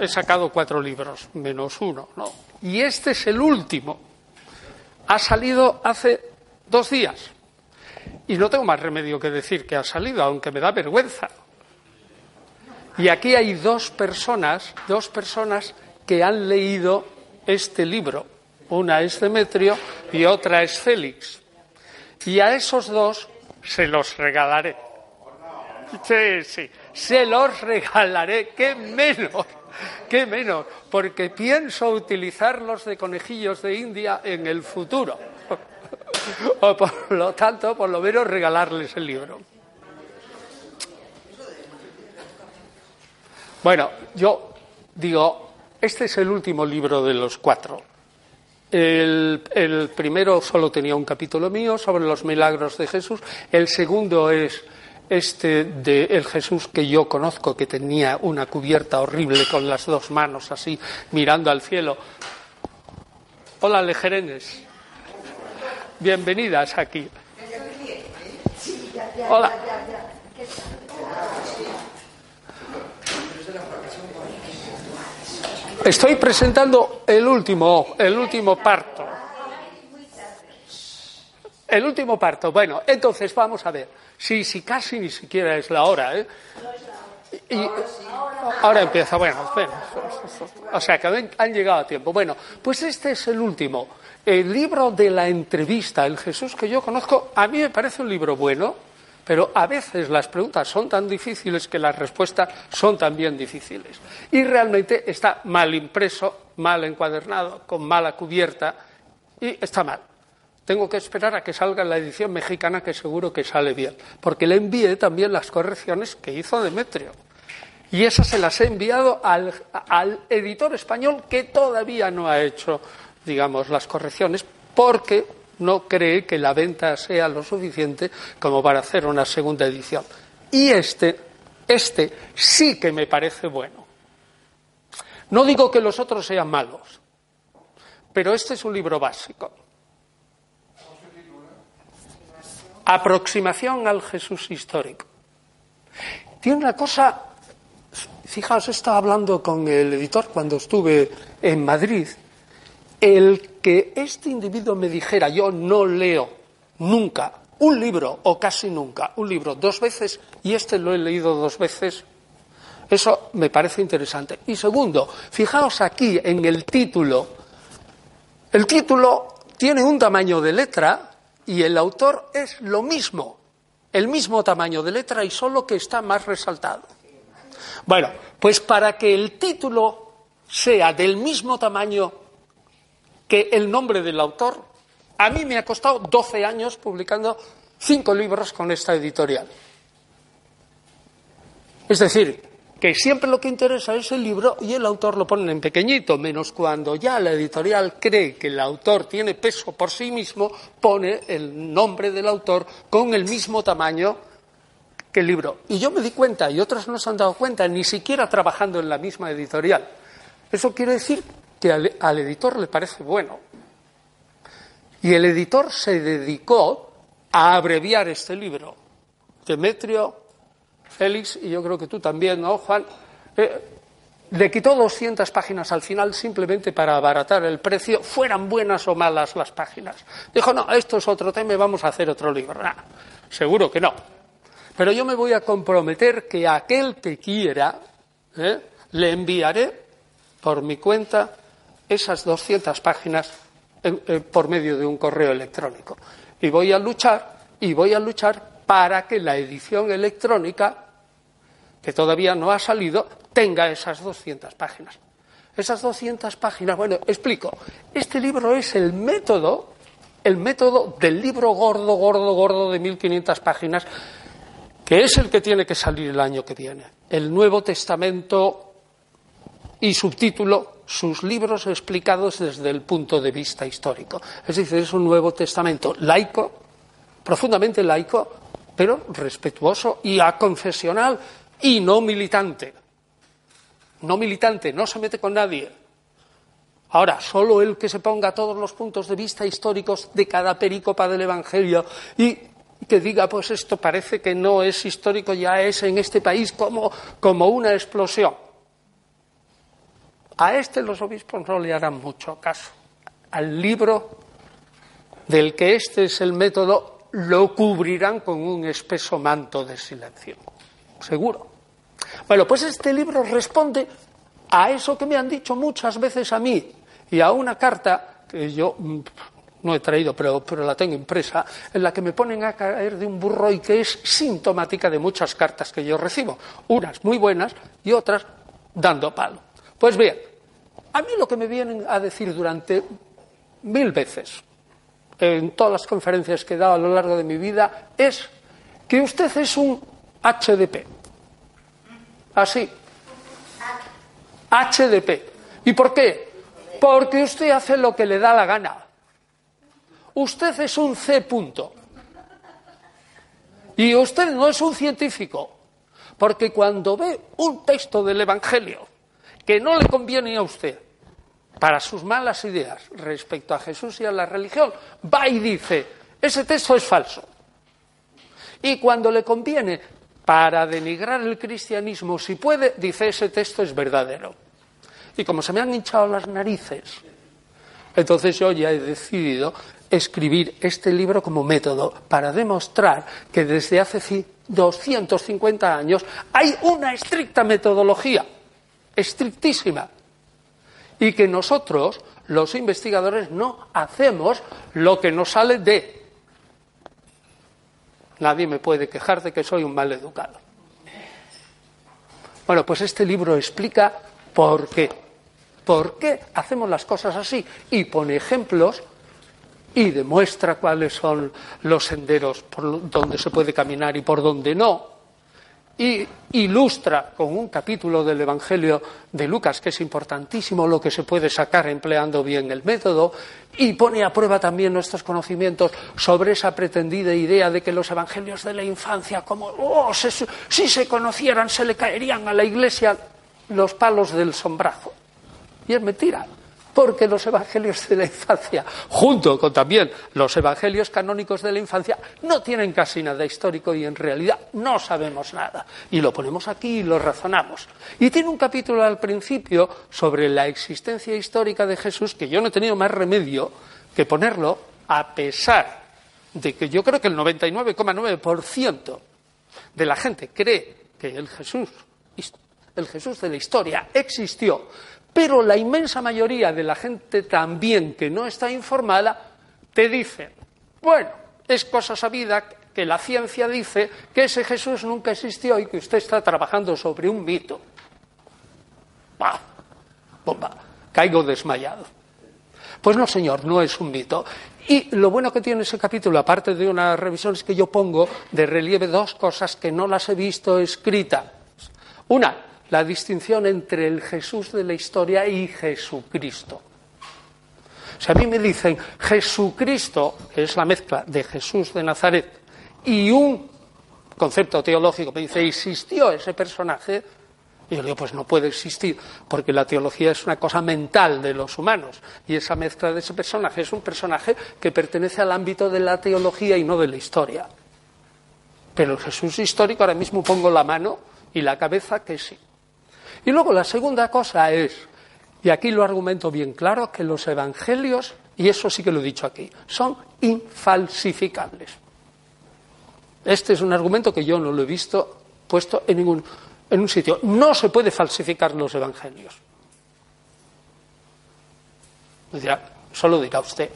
he sacado cuatro libros, menos uno, ¿no? Y este es el último. Ha salido hace dos días. Y no tengo más remedio que decir que ha salido, aunque me da vergüenza. Y aquí hay dos personas, dos personas que han leído este libro. Una es Demetrio y otra es Félix. Y a esos dos se los regalaré. Sí, sí, se los regalaré, qué menos, qué menos, porque pienso utilizarlos de conejillos de India en el futuro. O por lo tanto, por lo menos regalarles el libro. Bueno, yo digo, este es el último libro de los cuatro. El, el, primero solo tenía un capítulo mío sobre los milagros de Jesús. El segundo es este de el Jesús que yo conozco, que tenía una cubierta horrible con las dos manos así, mirando al cielo. Hola, Lejerenes. Bienvenidas aquí. Hola. Estoy presentando el último, el último parto. El último parto. Bueno, entonces vamos a ver. Sí, sí, casi ni siquiera es la hora, ¿eh? Y, ahora empieza, bueno, o sea que han llegado a tiempo. Bueno, pues este es el último. El libro de la entrevista, el Jesús que yo conozco, a mí me parece un libro bueno, pero a veces las preguntas son tan difíciles que las respuestas son también difíciles. Y realmente está mal impreso, mal encuadernado, con mala cubierta, y está mal. Tengo que esperar a que salga la edición mexicana, que seguro que sale bien, porque le envié también las correcciones que hizo Demetrio. Y esas se las he enviado al, editor español que todavía no ha hecho, digamos, las correcciones, porque no cree que la venta sea lo suficiente como para hacer una segunda edición. Y este, este sí que me parece bueno. No digo que los otros sean malos, pero este es un libro básico. Aproximación al Jesús histórico. Tiene una cosa, fijaos, estaba hablando con el editor cuando estuve en Madrid, el que este individuo me dijera, yo no leo nunca un libro, o casi nunca, un libro dos veces, y este lo he leído dos veces, eso me parece interesante. Y segundo, fijaos aquí en el título. El título tiene un tamaño de letra y el autor es lo mismo, el mismo tamaño de letra y solo que está más resaltado. Bueno, pues para que el título sea del mismo tamaño que el nombre del autor, a mí me ha costado 12 años publicando cinco libros con esta editorial. Es decir, que siempre lo que interesa es el libro y el autor lo ponen en pequeñito, menos cuando ya la editorial cree que el autor tiene peso por sí mismo, pone el nombre del autor con el mismo tamaño que el libro. Y yo me di cuenta, y otros no se han dado cuenta, ni siquiera trabajando en la misma editorial. Eso quiere decir que al, al editor le parece bueno. Y el editor se dedicó a abreviar este libro. Demetrio Félix, y yo creo que tú también, ¿no, Juan? Eh, le quitó 200 páginas al final simplemente para abaratar el precio, fueran buenas o malas las páginas. Dijo, no, esto es otro tema y vamos a hacer otro libro. Seguro que no. Pero yo me voy a comprometer que aquel que quiera ¿eh? le enviaré por mi cuenta esas 200 páginas eh, por medio de un correo electrónico. Y voy a luchar, y voy a luchar para que la edición electrónica que todavía no ha salido, tenga esas 200 páginas. Esas 200 páginas, bueno, explico. Este libro es el método, el método del libro gordo, gordo, gordo de 1500 páginas, que es el que tiene que salir el año que viene. El Nuevo Testamento y subtítulo, sus libros explicados desde el punto de vista histórico. Es decir, es un Nuevo Testamento laico, profundamente laico, pero respetuoso y aconfesional y no militante. No militante, no se mete con nadie. Ahora, solo el que se ponga todos los puntos de vista históricos de cada perícopa del Evangelio y que diga, pues esto parece que no es histórico, ya es en este país como, como una explosión. A este los obispos no le harán mucho caso. Al libro del que este es el método lo cubrirán con un espeso manto de silencio. Seguro. Bueno, pues este libro responde a eso que me han dicho muchas veces a mí y a una carta que yo mm, no he traído, pero, pero la tengo impresa, en la que me ponen a caer de un burro y que es sintomática de muchas cartas que yo recibo, unas muy buenas y otras dando palo. Pues bien, a mí lo que me vienen a decir durante mil veces en todas las conferencias que he dado a lo largo de mi vida es que usted es un HDP. Así. HDP. ¿Y por qué? Porque usted hace lo que le da la gana. Usted es un C punto. Y usted no es un científico. Porque cuando ve un texto del Evangelio que no le conviene a usted para sus malas ideas respecto a Jesús y a la religión, va y dice, ese texto es falso. Y cuando le conviene para denigrar el cristianismo, si puede, dice, ese texto es verdadero. Y como se me han hinchado las narices, entonces yo ya he decidido escribir este libro como método para demostrar que desde hace 250 años hay una estricta metodología, estrictísima, y que nosotros, los investigadores, no hacemos lo que nos sale de. Nadie me puede quejar de que soy un mal educado. Bueno, pues este libro explica por qué. ¿Por qué hacemos las cosas así? Y pone ejemplos y demuestra cuáles son los senderos por donde se puede caminar y por donde no y ilustra con un capítulo del Evangelio de Lucas, que es importantísimo lo que se puede sacar empleando bien el método, y pone a prueba también nuestros conocimientos sobre esa pretendida idea de que los Evangelios de la infancia, como oh, si se conocieran, se le caerían a la Iglesia los palos del sombrazo. Y es mentira porque los evangelios de la infancia, junto con también los evangelios canónicos de la infancia, no tienen casi nada histórico y en realidad no sabemos nada. Y lo ponemos aquí y lo razonamos. Y tiene un capítulo al principio sobre la existencia histórica de Jesús que yo no he tenido más remedio que ponerlo a pesar de que yo creo que el 99,9% de la gente cree que el Jesús, el Jesús de la historia existió pero la inmensa mayoría de la gente también que no está informada te dice, bueno, es cosa sabida que la ciencia dice que ese Jesús nunca existió y que usted está trabajando sobre un mito. ¡Bah! ¡Bomba! Caigo desmayado. Pues no, señor, no es un mito. Y lo bueno que tiene ese capítulo, aparte de una revisión, es que yo pongo de relieve dos cosas que no las he visto escritas. Una, la distinción entre el Jesús de la historia y Jesucristo. Si a mí me dicen Jesucristo, que es la mezcla de Jesús de Nazaret, y un concepto teológico, me dice, ¿existió ese personaje? Y yo digo, pues no puede existir, porque la teología es una cosa mental de los humanos, y esa mezcla de ese personaje es un personaje que pertenece al ámbito de la teología y no de la historia. Pero el Jesús histórico, ahora mismo pongo la mano y la cabeza que sí. Y luego la segunda cosa es, y aquí lo argumento bien claro, que los evangelios, y eso sí que lo he dicho aquí, son infalsificables. Este es un argumento que yo no lo he visto puesto en ningún en un sitio. No se puede falsificar los evangelios. Dirá, solo dirá usted.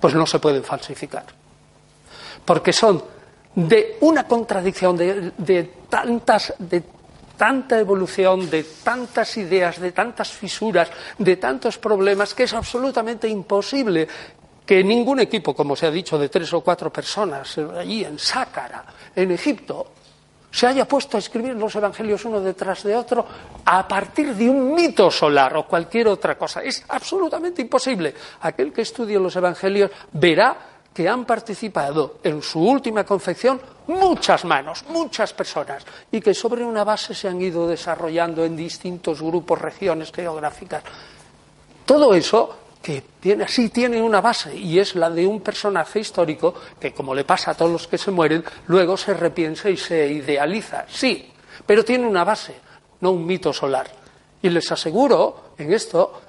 Pues no se pueden falsificar. Porque son de una contradicción de, de tantas, de tanta evolución, de tantas ideas, de tantas fisuras, de tantos problemas, que es absolutamente imposible que ningún equipo, como se ha dicho, de tres o cuatro personas allí en Sácara, en Egipto, se haya puesto a escribir los evangelios uno detrás de otro a partir de un mito solar o cualquier otra cosa. Es absolutamente imposible. Aquel que estudie los evangelios verá que han participado en su última confección muchas manos, muchas personas, y que sobre una base se han ido desarrollando en distintos grupos, regiones geográficas. Todo eso que tiene, sí tiene una base y es la de un personaje histórico que, como le pasa a todos los que se mueren, luego se repiensa y se idealiza. Sí, pero tiene una base, no un mito solar. Y les aseguro en esto,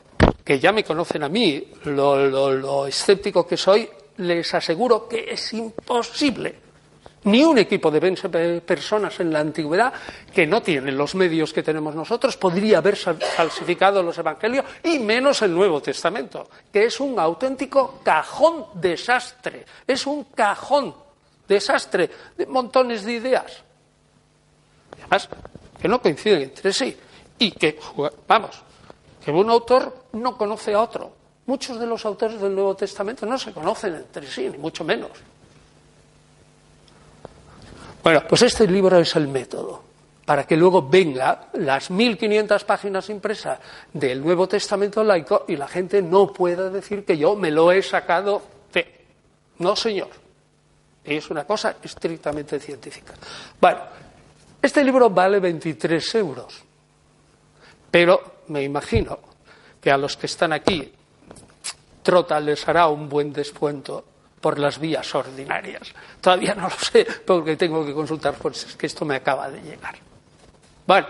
que ya me conocen a mí, lo, lo escéptico que soy, les aseguro que es imposible ni un equipo de 20 personas en la antigüedad que no tienen los medios que tenemos nosotros podría haber falsificado los evangelios y menos el Nuevo Testamento, que es un auténtico cajón desastre. Es un cajón desastre de montones de ideas. Además, que no coinciden entre sí y que, vamos, que un autor no conoce a otro. Muchos de los autores del Nuevo Testamento no se conocen entre sí, ni mucho menos. Bueno, pues este libro es el método para que luego venga las 1.500 páginas impresas del Nuevo Testamento laico y la gente no pueda decir que yo me lo he sacado de. No, señor. Es una cosa estrictamente científica. Bueno, este libro vale 23 euros, pero me imagino que a los que están aquí, Trota les hará un buen descuento por las vías ordinarias. Todavía no lo sé porque tengo que consultar es que esto me acaba de llegar. Bueno,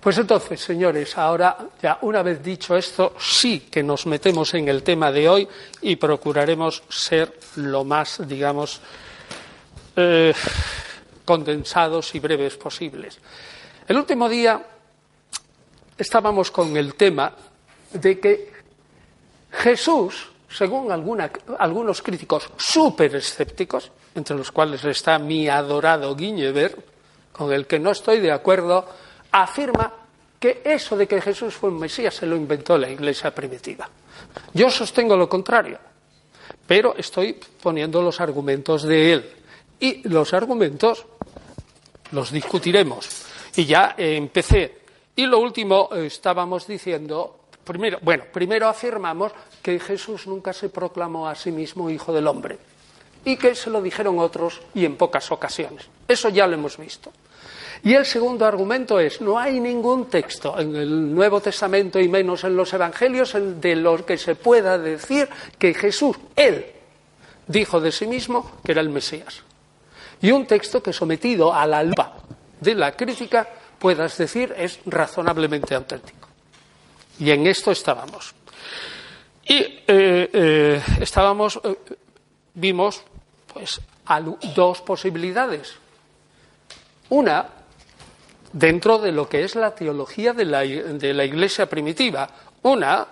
pues entonces, señores, ahora ya una vez dicho esto, sí que nos metemos en el tema de hoy y procuraremos ser lo más, digamos, eh, condensados y breves posibles. El último día estábamos con el tema de que Jesús según algunos críticos súper escépticos, entre los cuales está mi adorado Guiñever, con el que no estoy de acuerdo, afirma que eso de que Jesús fue un Mesías se lo inventó la Iglesia primitiva. Yo sostengo lo contrario, pero estoy poniendo los argumentos de él. Y los argumentos los discutiremos. Y ya empecé. Y lo último, estábamos diciendo Primero, bueno, primero afirmamos que Jesús nunca se proclamó a sí mismo hijo del hombre y que se lo dijeron otros y en pocas ocasiones. Eso ya lo hemos visto. Y el segundo argumento es, no hay ningún texto en el Nuevo Testamento y menos en los Evangelios de los que se pueda decir que Jesús, él, dijo de sí mismo que era el Mesías. Y un texto que sometido a la lupa de la crítica puedas decir es razonablemente auténtico. Y en esto estábamos. Y eh, eh, estábamos, eh, vimos pues dos posibilidades. Una, dentro de lo que es la teología de la, de la Iglesia primitiva. Una,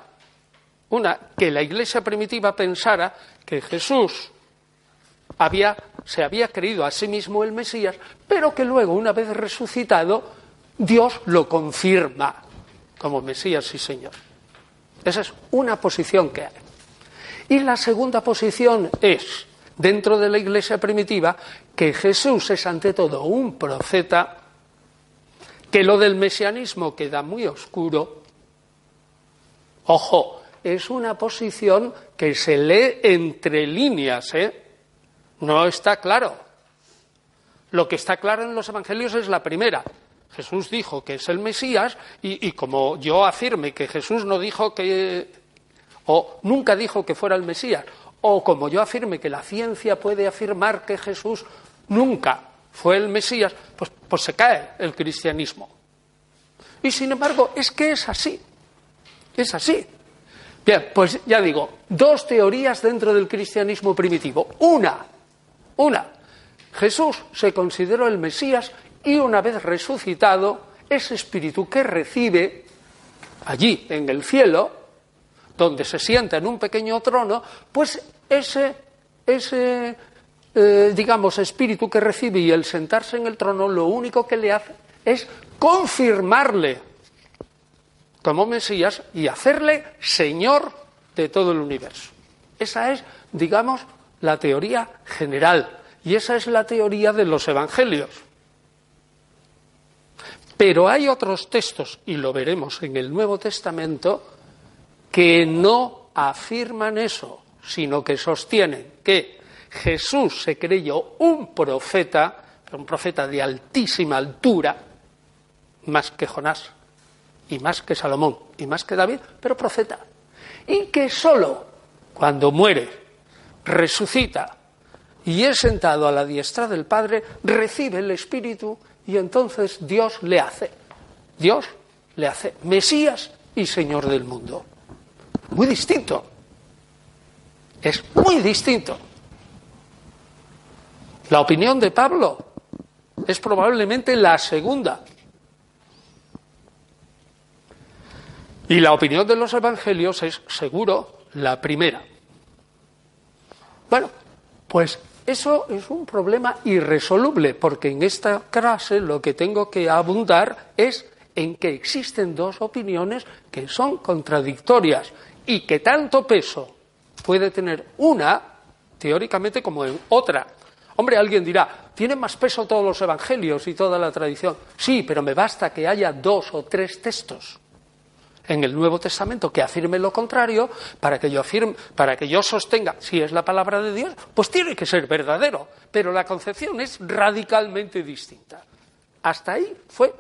una, que la Iglesia primitiva pensara que Jesús había, se había creído a sí mismo el Mesías, pero que luego, una vez resucitado, Dios lo confirma como Mesías y Señor. Esa es una posición que hay. Y la segunda posición es, dentro de la iglesia primitiva, que Jesús es ante todo un profeta, que lo del mesianismo queda muy oscuro. Ojo, es una posición que se lee entre líneas, ¿eh? No está claro. Lo que está claro en los evangelios es la primera, Jesús dijo que es el Mesías y, como yo afirme que Jesús no dijo que, o nunca dijo que fuera el Mesías, o como yo afirme que la ciencia puede afirmar que Jesús nunca fue el Mesías, pues, pues se cae el cristianismo. Y sin embargo, es que es así. Es así. Bien, pues ya digo, dos teorías dentro del cristianismo primitivo. Una, una, Jesús se consideró el Mesías y una vez resucitado, ese espíritu que recibe allí en el cielo, donde se sienta en un pequeño trono, pues ese, ese eh, digamos, espíritu que recibe y el sentarse en el trono, lo único que le hace es confirmarle como Mesías y hacerle Señor de todo el universo. Esa es, digamos, la teoría general y esa es la teoría de los evangelios. Pero hay otros textos, y lo veremos en el Nuevo Testamento, que no afirman eso, sino que sostienen que Jesús se creyó un profeta, un profeta de altísima altura, más que Jonás, y más que Salomón, y más que David, pero profeta. Y que solo cuando muere, resucita y es sentado a la diestra del Padre, recibe el Espíritu y entonces Dios le hace. Dios le hace Mesías y Señor del mundo. Muy distinto. Es muy distinto. La opinión de Pablo es probablemente la segunda. Y la opinión de los evangelios es seguro la primera. Bueno, pues eso es un problema irresoluble, porque en esta clase lo que tengo que abundar es en que existen dos opiniones que son contradictorias y que tanto peso puede tener una, teóricamente, como en otra. Hombre, alguien dirá, tienen más peso todos los evangelios y toda la tradición. Sí, pero me basta que haya dos o tres textos en el Nuevo Testamento que afirme lo contrario para que yo afirme, para que yo sostenga si es la palabra de Dios, pues tiene que ser verdadero, pero la concepción es radicalmente distinta. Hasta ahí fue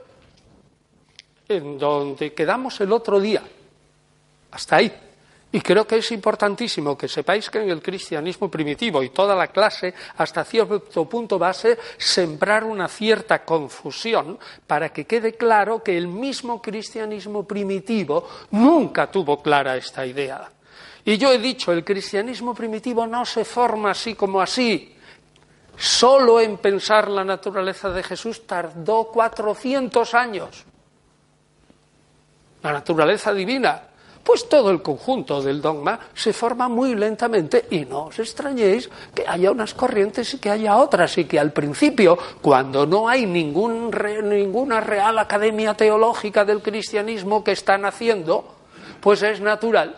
en donde quedamos el otro día. Hasta ahí. Y creo que es importantísimo que sepáis que en el cristianismo primitivo y toda la clase, hasta cierto punto va a ser sembrar una cierta confusión para que quede claro que el mismo cristianismo primitivo nunca tuvo clara esta idea. Y yo he dicho, el cristianismo primitivo no se forma así como así. Solo en pensar la naturaleza de Jesús tardó 400 años. La naturaleza divina pues todo el conjunto del dogma se forma muy lentamente y no os extrañéis que haya unas corrientes y que haya otras y que al principio, cuando no hay ninguna real academia teológica del cristianismo que están haciendo, pues es natural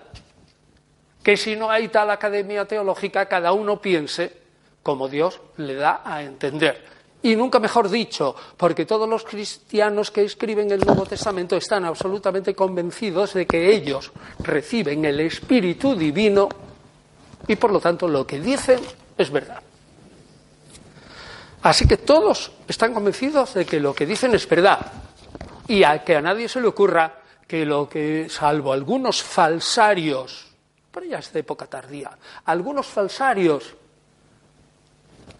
que si no hay tal academia teológica, cada uno piense como Dios le da a entender. Y nunca mejor dicho, porque todos los cristianos que escriben el Nuevo Testamento están absolutamente convencidos de que ellos reciben el Espíritu Divino y por lo tanto lo que dicen es verdad. Así que todos están convencidos de que lo que dicen es verdad y a que a nadie se le ocurra que lo que, salvo algunos falsarios, pero ya es de época tardía, algunos falsarios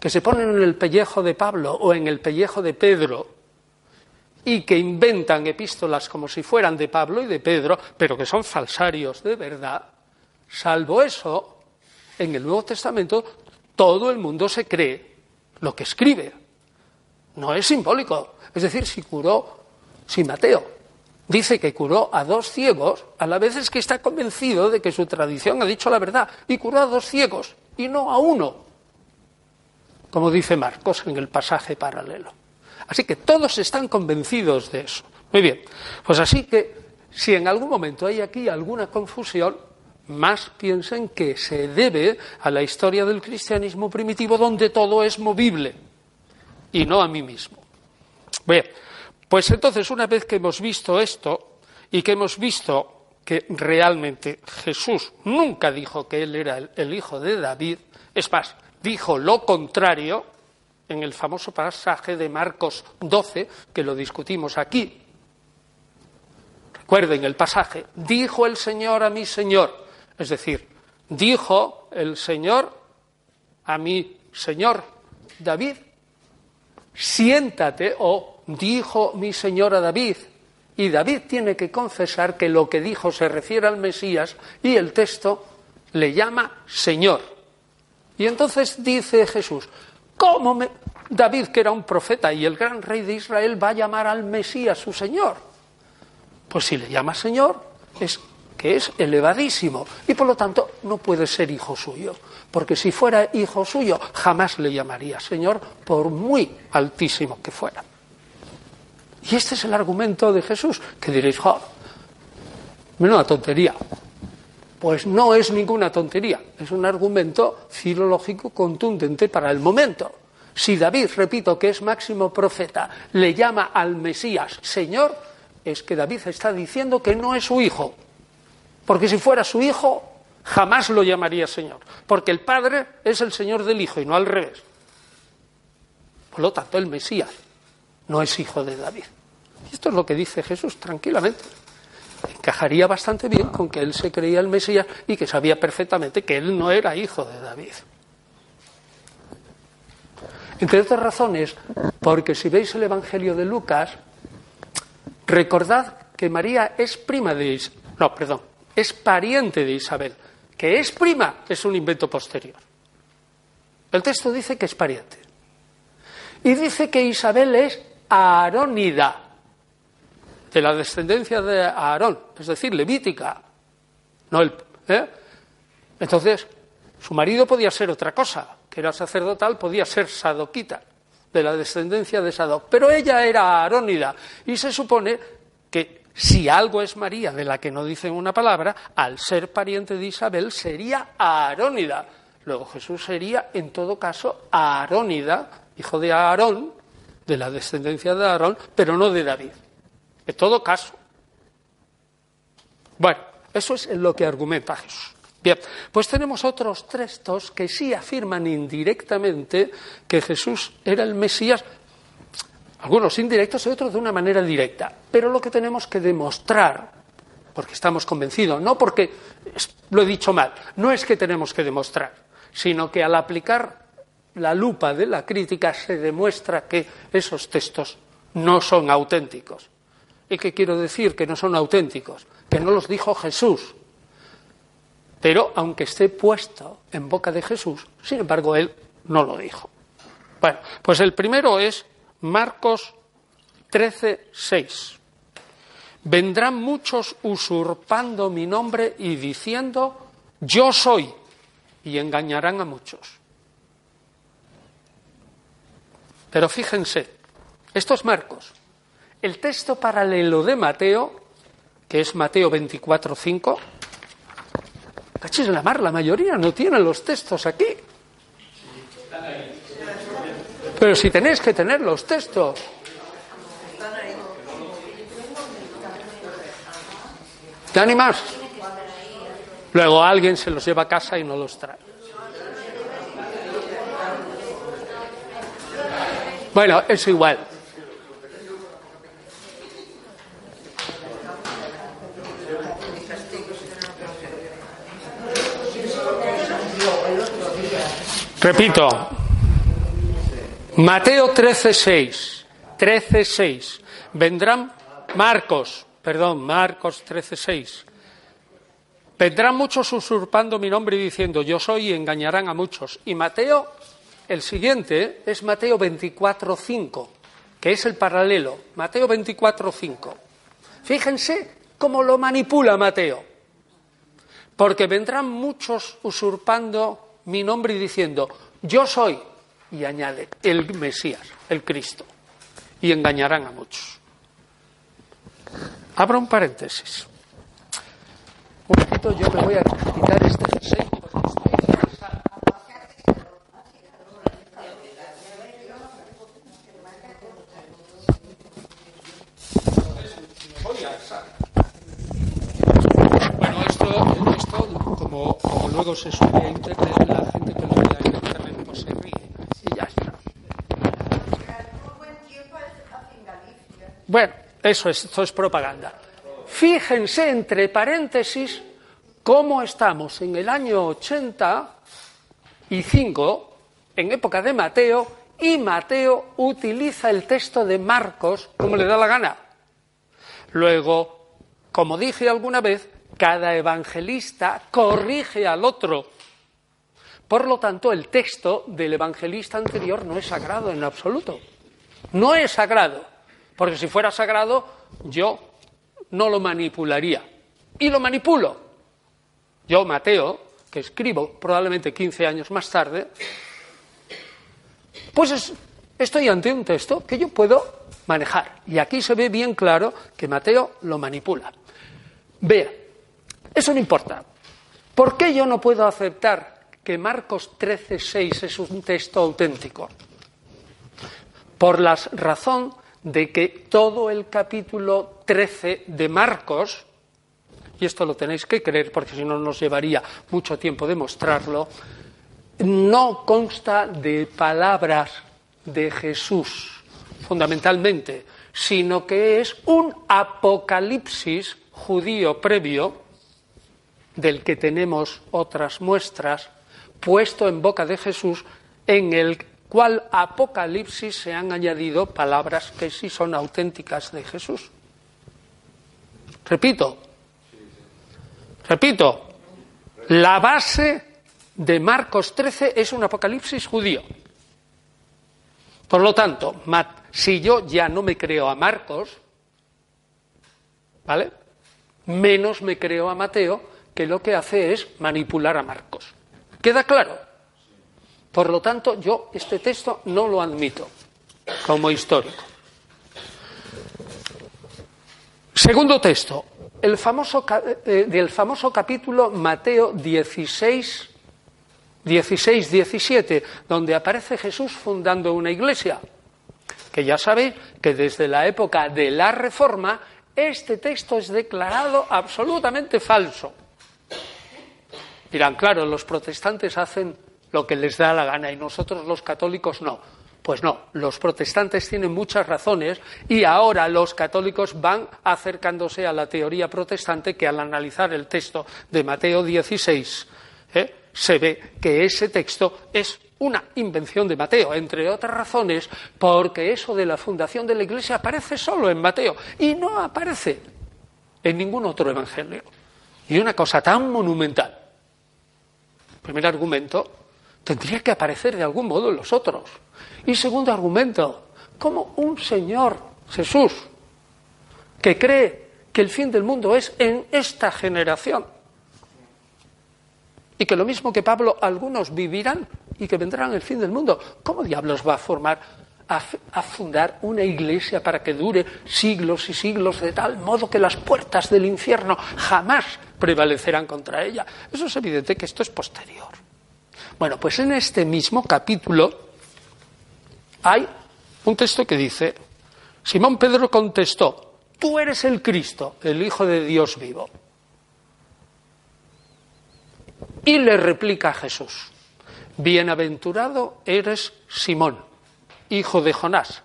que se ponen en el pellejo de Pablo o en el pellejo de Pedro y que inventan epístolas como si fueran de Pablo y de Pedro, pero que son falsarios de verdad, salvo eso, en el Nuevo Testamento todo el mundo se cree lo que escribe. No es simbólico. Es decir, si curó, si Mateo dice que curó a dos ciegos, a la vez es que está convencido de que su tradición ha dicho la verdad, y curó a dos ciegos, y no a uno como dice Marcos en el pasaje paralelo. Así que todos están convencidos de eso. Muy bien, pues así que si en algún momento hay aquí alguna confusión, más piensen que se debe a la historia del cristianismo primitivo donde todo es movible y no a mí mismo. Bien, pues entonces una vez que hemos visto esto y que hemos visto que realmente Jesús nunca dijo que él era el, hijo de David, es más, dijo lo contrario en el famoso pasaje de Marcos 12, que lo discutimos aquí. Recuerden el pasaje, dijo el Señor a mi Señor, es decir, dijo el Señor a mi Señor David, siéntate, o dijo mi Señor a David, y David tiene que confesar que lo que dijo se refiere al Mesías y el texto le llama Señor. Y entonces dice Jesús, ¿cómo David, que era un profeta y el gran rey de Israel, va a llamar al Mesías su Señor? Pues si le llama Señor, es que es elevadísimo y por lo tanto no puede ser hijo suyo, porque si fuera hijo suyo jamás le llamaría Señor por muy altísimo que fuera. Y este es el argumento de Jesús, que diréis, jo, menuda tontería, pues no es ninguna tontería, es un argumento filológico contundente para el momento. Si David, repito, que es máximo profeta, le llama al Mesías Señor, es que David está diciendo que no es su hijo. Porque si fuera su hijo, jamás lo llamaría Señor. Porque el Padre es el Señor del Hijo y no al revés. Por lo tanto, el Mesías no es hijo de David. Y esto es lo que dice Jesús tranquilamente encajaría bastante bien con que él se creía el Mesías y que sabía perfectamente que él no era hijo de David. Entre otras razones, porque si veis el Evangelio de Lucas, recordad que María es prima de Isabel. No, perdón, es pariente de Isabel. Que es prima es un invento posterior. El texto dice que es pariente. Y dice que Isabel es aarónida, de la descendencia de Aarón, es decir, levítica. No el, ¿eh? Entonces, su marido podía ser otra cosa, que era sacerdotal, podía ser sadoquita, de la descendencia de Sadoc. Pero ella era aarónida y se supone que si algo es María, de la que no dicen una palabra, al ser pariente de Isabel sería aarónida. Luego Jesús sería, en todo caso, aarónida, hijo de Aarón, de la descendencia de Aarón, pero no de David. En todo caso. Bueno, eso es lo que argumenta Jesús. Bien, pues tenemos otros textos que sí afirman indirectamente que Jesús era el Mesías, algunos indirectos y otros de una manera directa. Pero lo que tenemos que demostrar, porque estamos convencidos, no porque lo he dicho mal, no es que tenemos que demostrar, sino que al aplicar la lupa de la crítica se demuestra que esos textos no son auténticos. ¿Y qué quiero decir? Que no son auténticos, que no los dijo Jesús, pero aunque esté puesto en boca de Jesús, sin embargo, él no lo dijo. Bueno, pues el primero es Marcos 13, 6. Vendrán muchos usurpando mi nombre y diciendo, yo soy, y engañarán a muchos. Pero fíjense, esto es Marcos. El texto paralelo de Mateo, que es Mateo 24, 5, Cachis la mar, la mayoría no tiene los textos aquí. Pero si tenéis que tener los textos. ¿Te más? Luego alguien se los lleva a casa y no los trae. Bueno, es igual. Repito, Mateo 13:6, 13:6. Vendrán Marcos, perdón, Marcos 13:6. Vendrán muchos usurpando mi nombre y diciendo yo soy y engañarán a muchos. Y Mateo, el siguiente, es Mateo 24:5, que es el paralelo. Mateo 24:5. Fíjense cómo lo manipula Mateo. Porque vendrán muchos usurpando mi nombre y diciendo, yo soy, y añade, el Mesías, el Cristo, y engañarán a muchos. Abro un paréntesis. Un poquito yo me voy a quitar este jersey porque estoy Bueno, esto, esto como, como luego se sube a internet, la gente que lo vea en internet pues se ríe y ya está. Bueno, eso es, esto es propaganda. Fíjense entre paréntesis cómo estamos en el año 85, en época de Mateo, y Mateo utiliza el texto de Marcos como le da la gana. Luego, como dije alguna vez, cada evangelista corrige al otro. Por lo tanto, el texto del evangelista anterior no es sagrado en absoluto. No es sagrado, porque si fuera sagrado, yo no lo manipularía. Y lo manipulo. Yo, Mateo, que escribo probablemente 15 años más tarde, pues estoy ante un texto que yo puedo manejar. Y aquí se ve bien claro que Mateo lo manipula. Vea, eso no importa. ¿Por qué yo no puedo aceptar que Marcos 13:6 es un texto auténtico? Por la razón de que todo el capítulo 13 de Marcos, y esto lo tenéis que creer porque si no nos llevaría mucho tiempo demostrarlo, no consta de palabras de Jesús, fundamentalmente, sino que es un apocalipsis judío previo del que tenemos otras muestras, puesto en boca de Jesús, en el cual Apocalipsis se han añadido palabras que sí son auténticas de Jesús. Repito, repito, la base de Marcos 13 es un apocalipsis judío. Por lo tanto, si yo ya no me creo a Marcos, ¿vale? Menos me creo a Mateo, que lo que hace es manipular a Marcos. ¿Queda claro? Por lo tanto, yo este texto no lo admito como histórico. Segundo texto, el famoso, eh, del famoso capítulo Mateo 16, 16, 17, donde aparece Jesús fundando una iglesia. Que ya sabéis que desde la época de la Reforma este texto es declarado absolutamente falso. Dirán, claro, los protestantes hacen lo que les da la gana y nosotros los católicos no. Pues no, los protestantes tienen muchas razones y ahora los católicos van acercándose a la teoría protestante que al analizar el texto de Mateo 16 ¿eh? se ve que ese texto es una invención de Mateo, entre otras razones, porque eso de la fundación de la Iglesia aparece solo en Mateo y no aparece en ningún otro evangelio. Y una cosa tan monumental. Primer argumento, tendría que aparecer de algún modo en los otros. Y segundo argumento, como un Señor, Jesús, que cree que el fin del mundo es en esta generación. Y que lo mismo que Pablo, algunos vivirán y que vendrán el fin del mundo. ¿Cómo diablos va a formar, a, a, fundar una iglesia para que dure siglos y siglos de tal modo que las puertas del infierno jamás prevalecerán contra ella? Eso es evidente que esto es posterior. Bueno, pues en este mismo capítulo hay un texto que dice, Simón Pedro contestó, tú eres el Cristo, el Hijo de Dios vivo. Y le replica a Jesús, bienaventurado eres Simón, hijo de Jonás,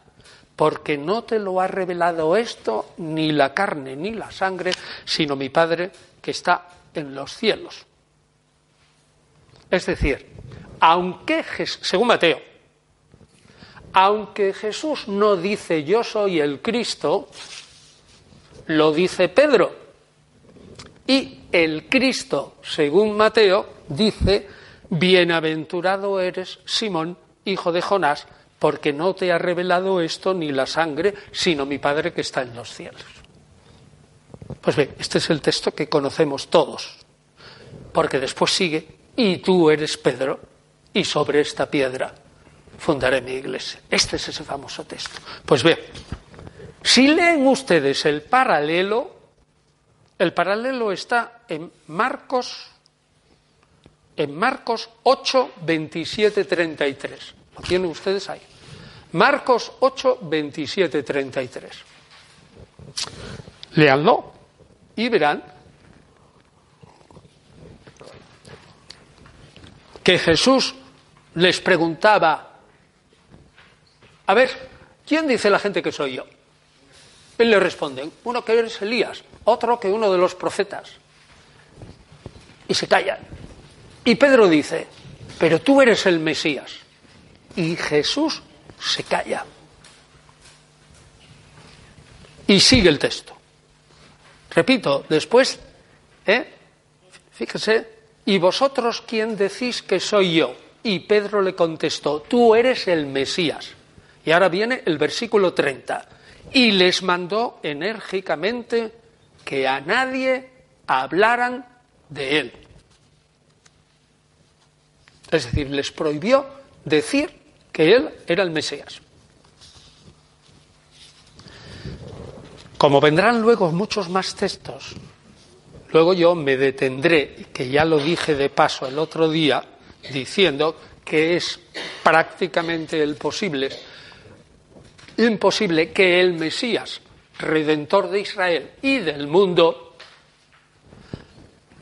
porque no te lo ha revelado esto ni la carne ni la sangre, sino mi Padre que está en los cielos. Es decir, aunque, según Mateo, aunque Jesús no dice yo soy el Cristo, lo dice Pedro. Y el Cristo, según Mateo, dice, bienaventurado eres Simón, hijo de Jonás, porque no te ha revelado esto ni la sangre, sino mi Padre que está en los cielos. Pues bien, este es el texto que conocemos todos, porque después sigue, y tú eres Pedro, y sobre esta piedra fundaré mi iglesia. Este es ese famoso texto. Pues bien, si leen ustedes el paralelo, el paralelo está en Marcos, en Marcos 8, 27, 33. Lo tienen ustedes ahí. Marcos 8, 27, 33. Leanlo y verán que Jesús les preguntaba a ver, ¿quién dice la gente que soy yo? Él le responde, uno que eres Elías, otro que uno de los profetas. Y se callan. Y Pedro dice, pero tú eres el Mesías. Y Jesús se calla. Y sigue el texto. Repito, después, ¿eh? fíjese, ¿y vosotros quién decís que soy yo? Y Pedro le contestó, tú eres el Mesías. Y ahora viene el versículo 30. Y les mandó enérgicamente que a nadie hablaran de él. Es decir, les prohibió decir que él era el Mesías. Como vendrán luego muchos más textos, luego yo me detendré, que ya lo dije de paso el otro día, diciendo que es prácticamente imposible que el Mesías, redentor de Israel y del mundo,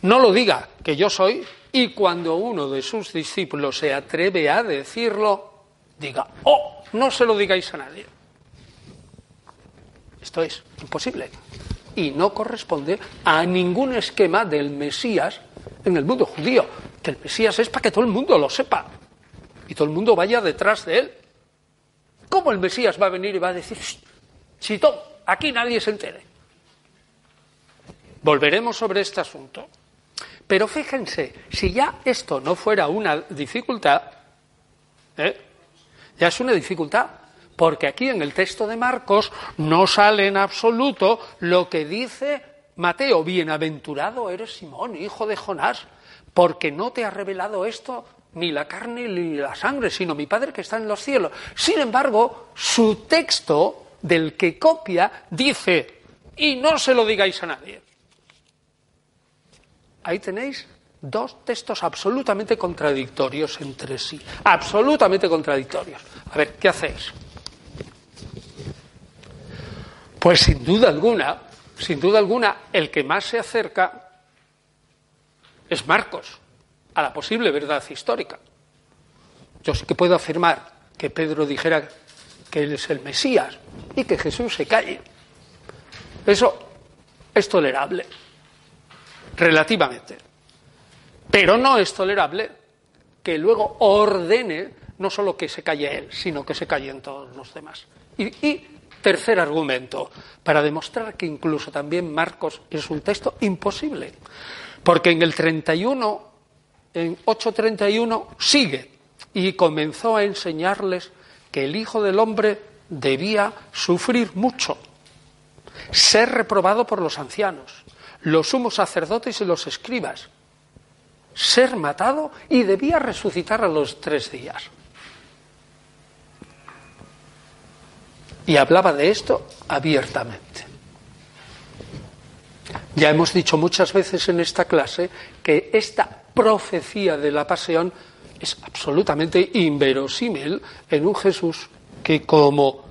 no lo diga que yo soy y cuando uno de sus discípulos se atreve a decirlo, diga, oh, no se lo digáis a nadie. Esto es imposible y no corresponde a ningún esquema del Mesías en el mundo judío, que el Mesías es para que todo el mundo lo sepa y todo el mundo vaya detrás de él. ¿Cómo el Mesías va a venir y va a decir, chito, aquí nadie se entere? Volveremos sobre este asunto. Pero fíjense, si ya esto no fuera una dificultad, ¿eh? ya es una dificultad, porque aquí en el texto de Marcos no sale en absoluto lo que dice Mateo, bienaventurado eres Simón, hijo de Jonás, porque no te ha revelado esto ni la carne ni la sangre, sino mi Padre que está en los cielos. Sin embargo, su texto del que copia dice, y no se lo digáis a nadie. Ahí tenéis dos textos absolutamente contradictorios entre sí, absolutamente contradictorios. A ver, ¿qué hacéis? Pues sin duda alguna, sin duda alguna, el que más se acerca es Marcos a la posible verdad histórica. Yo sí que puedo afirmar que Pedro dijera que él es el Mesías y que Jesús se calle. Eso es tolerable, relativamente. Pero no es tolerable que luego ordene no solo que se calle él, sino que se callen todos los demás. Y, y tercer argumento, para demostrar que incluso también Marcos es un texto imposible. Porque en el 31 en 8.31 sigue y comenzó a enseñarles que el Hijo del Hombre debía sufrir mucho, ser reprobado por los ancianos, los sumos sacerdotes y los escribas, ser matado y debía resucitar a los tres días. Y hablaba de esto abiertamente. Ya hemos dicho muchas veces en esta clase que esta profecía de la pasión es absolutamente inverosímil en un Jesús que, como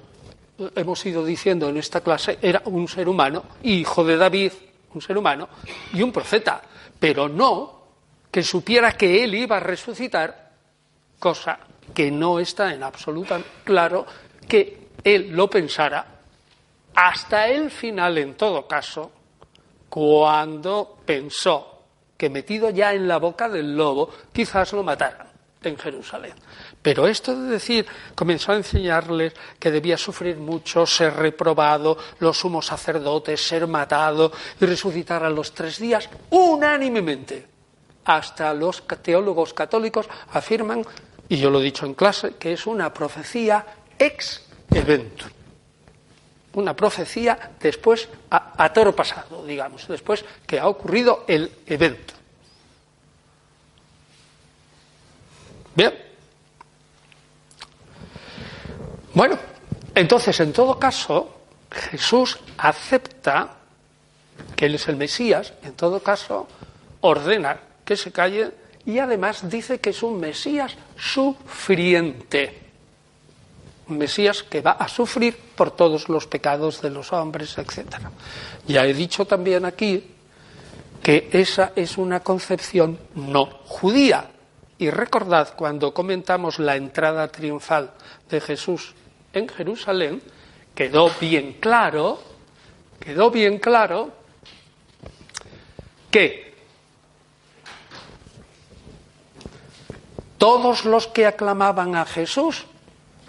hemos ido diciendo en esta clase, era un ser humano, hijo de David, un ser humano y un profeta, pero no que supiera que él iba a resucitar, cosa que no está en absoluta claro que él lo pensara hasta el final, en todo caso, cuando pensó que metido ya en la boca del lobo, quizás lo mataran en Jerusalén. Pero esto de decir, comenzó a enseñarles que debía sufrir mucho, ser reprobado, los sumos sacerdotes, ser matado y resucitar a los tres días, unánimemente. Hasta los teólogos católicos afirman, y yo lo he dicho en clase, que es una profecía ex evento una profecía después a, toro pasado, digamos, después que ha ocurrido el evento. Bien. Bueno, entonces, en todo caso, Jesús acepta que Él es el Mesías, en todo caso, ordena que se calle y además dice que es un Mesías sufriente Mesías que va a sufrir por todos los pecados de los hombres, etc. Ya he dicho también aquí que esa es una concepción no judía. Y recordad cuando comentamos la entrada triunfal de Jesús en Jerusalén, quedó bien claro, quedó bien claro que todos los que aclamaban a Jesús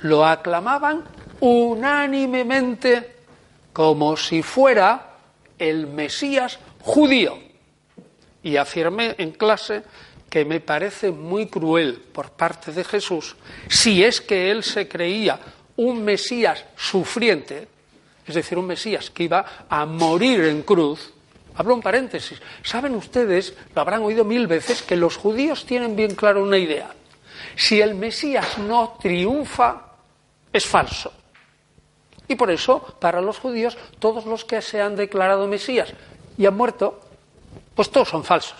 lo aclamaban unánimemente como si fuera el Mesías judío. Y afirmé en clase que me parece muy cruel por parte de Jesús, si es que él se creía un Mesías sufriente, es decir, un Mesías que iba a morir en cruz. Hablo un paréntesis. Saben ustedes, lo habrán oído mil veces, que los judíos tienen bien claro una idea. Si el Mesías no triunfa, es falso. Y por eso, para los judíos, todos los que se han declarado Mesías y han muerto, pues todos son falsos.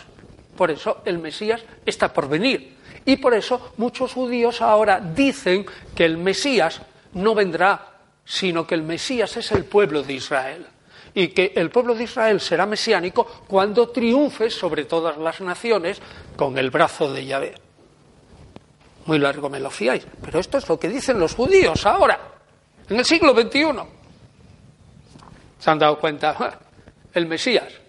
Por eso el Mesías está por venir. Y por eso muchos judíos ahora dicen que el Mesías no vendrá, sino que el Mesías es el pueblo de Israel. Y que el pueblo de Israel será mesiánico cuando triunfe sobre todas las naciones con el brazo de Yahvé muy largo me lo fiáis. Pero esto es lo que dicen los judíos ahora, en el siglo XXI. ¿Se han dado cuenta? El Mesías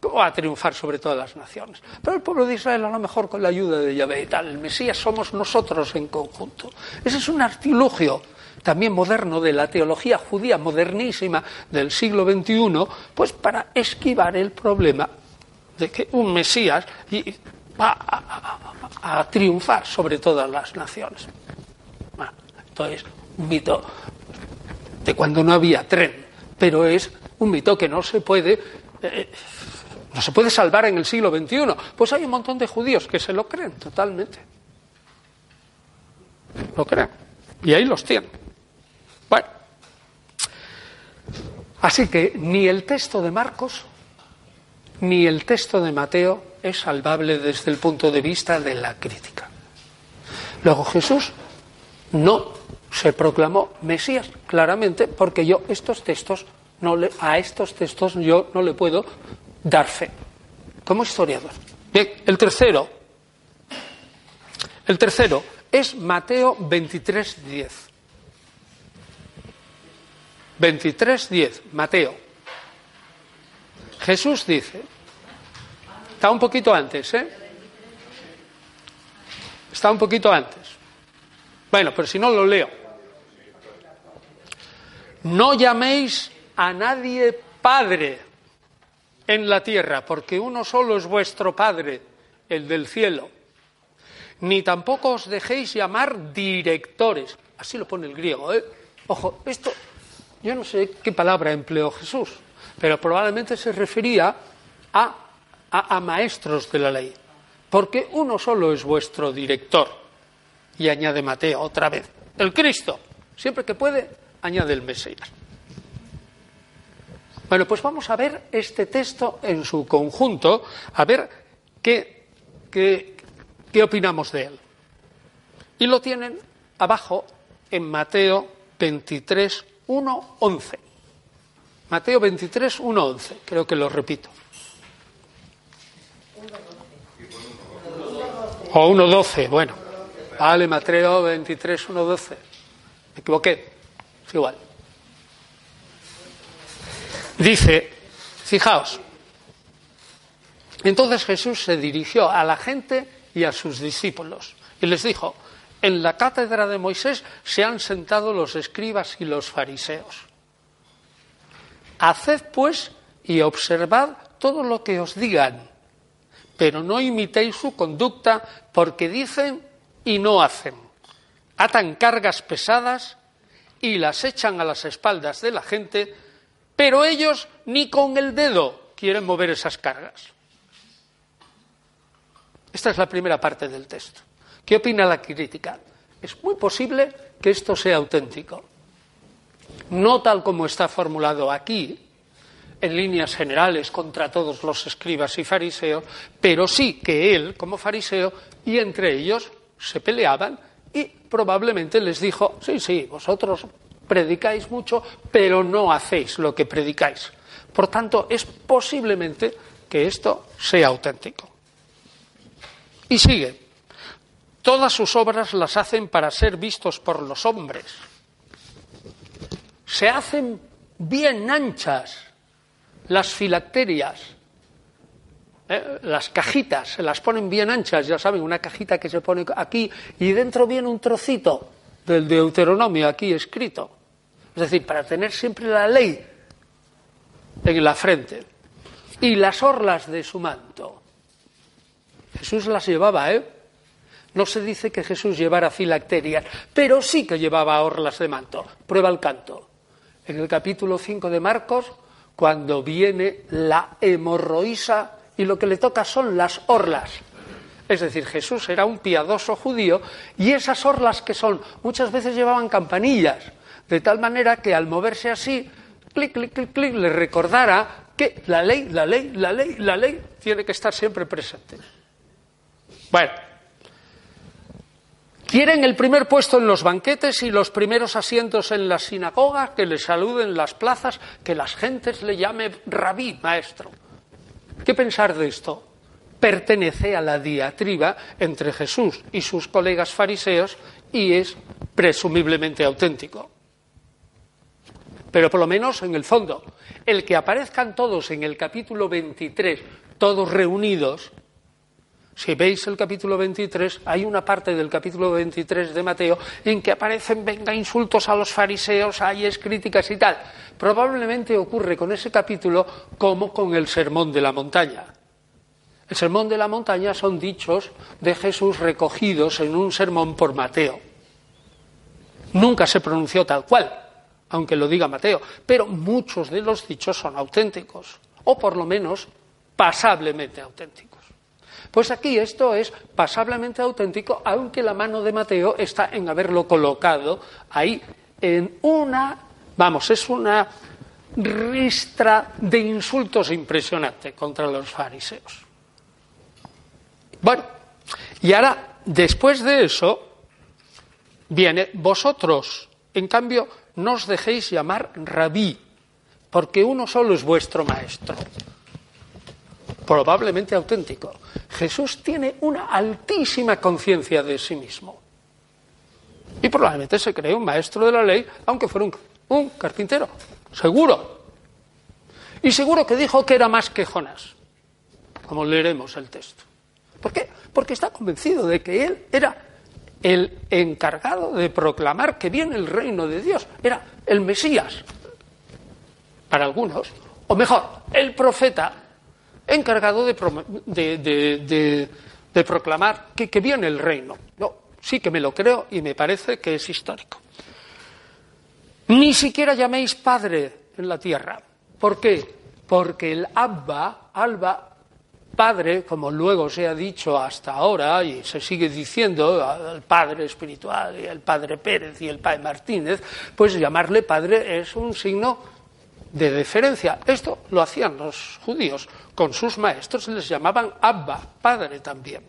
¿Cómo va a triunfar sobre todas las naciones? Pero el pueblo de Israel, a lo mejor con la ayuda de Yahvé y tal, el Mesías somos nosotros en conjunto. Ese es un artilugio también moderno de la teología judía modernísima del siglo XXI, pues para esquivar el problema de que un Mesías va a, triunfar sobre todas las naciones. Bueno, esto es un mito de cuando no había tren, pero es un mito que no se puede eh, no se puede salvar en el siglo XXI. Pues hay un montón de judíos que se lo creen totalmente. Lo creen. Y ahí los tienen. Bueno. Así que ni el texto de Marcos ni el texto de Mateo es salvable desde el punto de vista de la crítica. Luego Jesús no se proclamó Mesías claramente porque yo estos textos no le, a estos textos yo no le puedo dar fe como historiador. Bien, el tercero, el tercero es Mateo 23.10. 23.10, Mateo. Jesús dice, está un poquito antes, ¿eh? Está un poquito antes. Bueno, pero si no lo leo. No llaméis a nadie Padre en la tierra, porque uno solo es vuestro Padre, el del cielo. Ni tampoco os dejéis llamar directores. Así lo pone el griego. ¿eh? Ojo, esto, yo no sé qué palabra empleó Jesús, pero probablemente se refería a, a maestros de la ley, porque uno solo es vuestro director. Y añade Mateo otra vez, el Cristo. Siempre que puede, añade el Mesías. Bueno, pues vamos a ver este texto en su conjunto, a ver qué, qué, opinamos de él. Y lo tienen abajo en Mateo 23, 1, 11. Mateo 23, 1, 11. Creo que lo repito. O 1, 12, bueno. Vale, Mateo 23, 1, 12. Me equivoqué. Es igual. Dice, fijaos, entonces Jesús se dirigió a la gente y a sus discípulos y les dijo, en la cátedra de Moisés se han sentado los escribas y los fariseos. Haced pues y observad todo lo que os digan, pero no imitéis su conducta porque dicen y no hacen. Atan cargas pesadas y las echan a las espaldas de la gente pero ellos ni con el dedo quieren mover esas cargas. Esta es la primera parte del texto. ¿Qué opina la crítica? Es muy posible que esto sea auténtico. No tal como está formulado aquí, en líneas generales contra todos los escribas y fariseos, pero sí que él, como fariseo, y entre ellos se peleaban y probablemente les dijo, sí, sí, vosotros predicáis mucho, pero no hacéis lo que predicáis. Por tanto, es posiblemente que esto sea auténtico. Y sigue. Todas sus obras las hacen para ser vistos por los hombres. Se hacen bien anchas las filacterias, ¿eh? las cajitas, se las ponen bien anchas, ya saben, una cajita que se pone aquí y dentro viene un trocito del Deuteronomio aquí escrito. Es decir, para tener siempre la ley en la frente. Y las orlas de su manto. Jesús las llevaba, ¿eh? No se dice que Jesús llevara filacterias, pero sí que llevaba orlas de manto. Prueba el canto. En el capítulo 5 de Marcos, cuando viene la hemorroísa y lo que le toca son las orlas. Es decir, Jesús era un piadoso judío y esas orlas que son, muchas veces llevaban campanillas de tal manera que al moverse así, clic, clic, clic, clic, le recordara que la ley, la ley, la ley, la ley tiene que estar siempre presente. Bueno, quieren el primer puesto en los banquetes y los primeros asientos en las sinagogas, que le saluden las plazas, que las gentes le llamen rabí, maestro. ¿Qué pensar de esto? Pertenece a la diatriba entre Jesús y sus colegas fariseos y es presumiblemente auténtico. pero por lo menos en el fondo. El que aparezcan todos en el capítulo 23, todos reunidos, si veis el capítulo 23, hay una parte del capítulo 23 de Mateo en que aparecen, venga, insultos a los fariseos, hay críticas y tal. Probablemente ocurre con ese capítulo como con el sermón de la montaña. El sermón de la montaña son dichos de Jesús recogidos en un sermón por Mateo. Nunca se pronunció tal cual, aunque lo diga Mateo, pero muchos de los dichos son auténticos, o por lo menos pasablemente auténticos. Pues aquí esto es pasablemente auténtico, aunque la mano de Mateo está en haberlo colocado ahí en una, vamos, es una ristra de insultos impresionante contra los fariseos. Bueno, y ahora, después de eso, viene vosotros, en cambio, no os dejéis llamar rabí, porque uno solo es vuestro maestro, probablemente auténtico. Jesús tiene una altísima conciencia de sí mismo. Y probablemente se cree un maestro de la ley, aunque fuera un, un, carpintero, seguro. Y seguro que dijo que era más que Jonás, como leeremos el texto. ¿Por qué? Porque está convencido de que él era el encargado de proclamar que viene el reino de Dios, era el Mesías, para algunos, o mejor, el profeta encargado de, proclamar que, viene el reino. Sí que me lo creo y me parece que es histórico. Ni siquiera llaméis padre en la tierra. ¿Por qué? Porque el Abba, Alba, Padre, como luego se ha dicho hasta ahora y se sigue diciendo al Padre espiritual y al Padre Pérez y el Padre Martínez, pues llamarle Padre es un signo de deferencia. Esto lo hacían los judíos con sus maestros, les llamaban Abba, Padre también.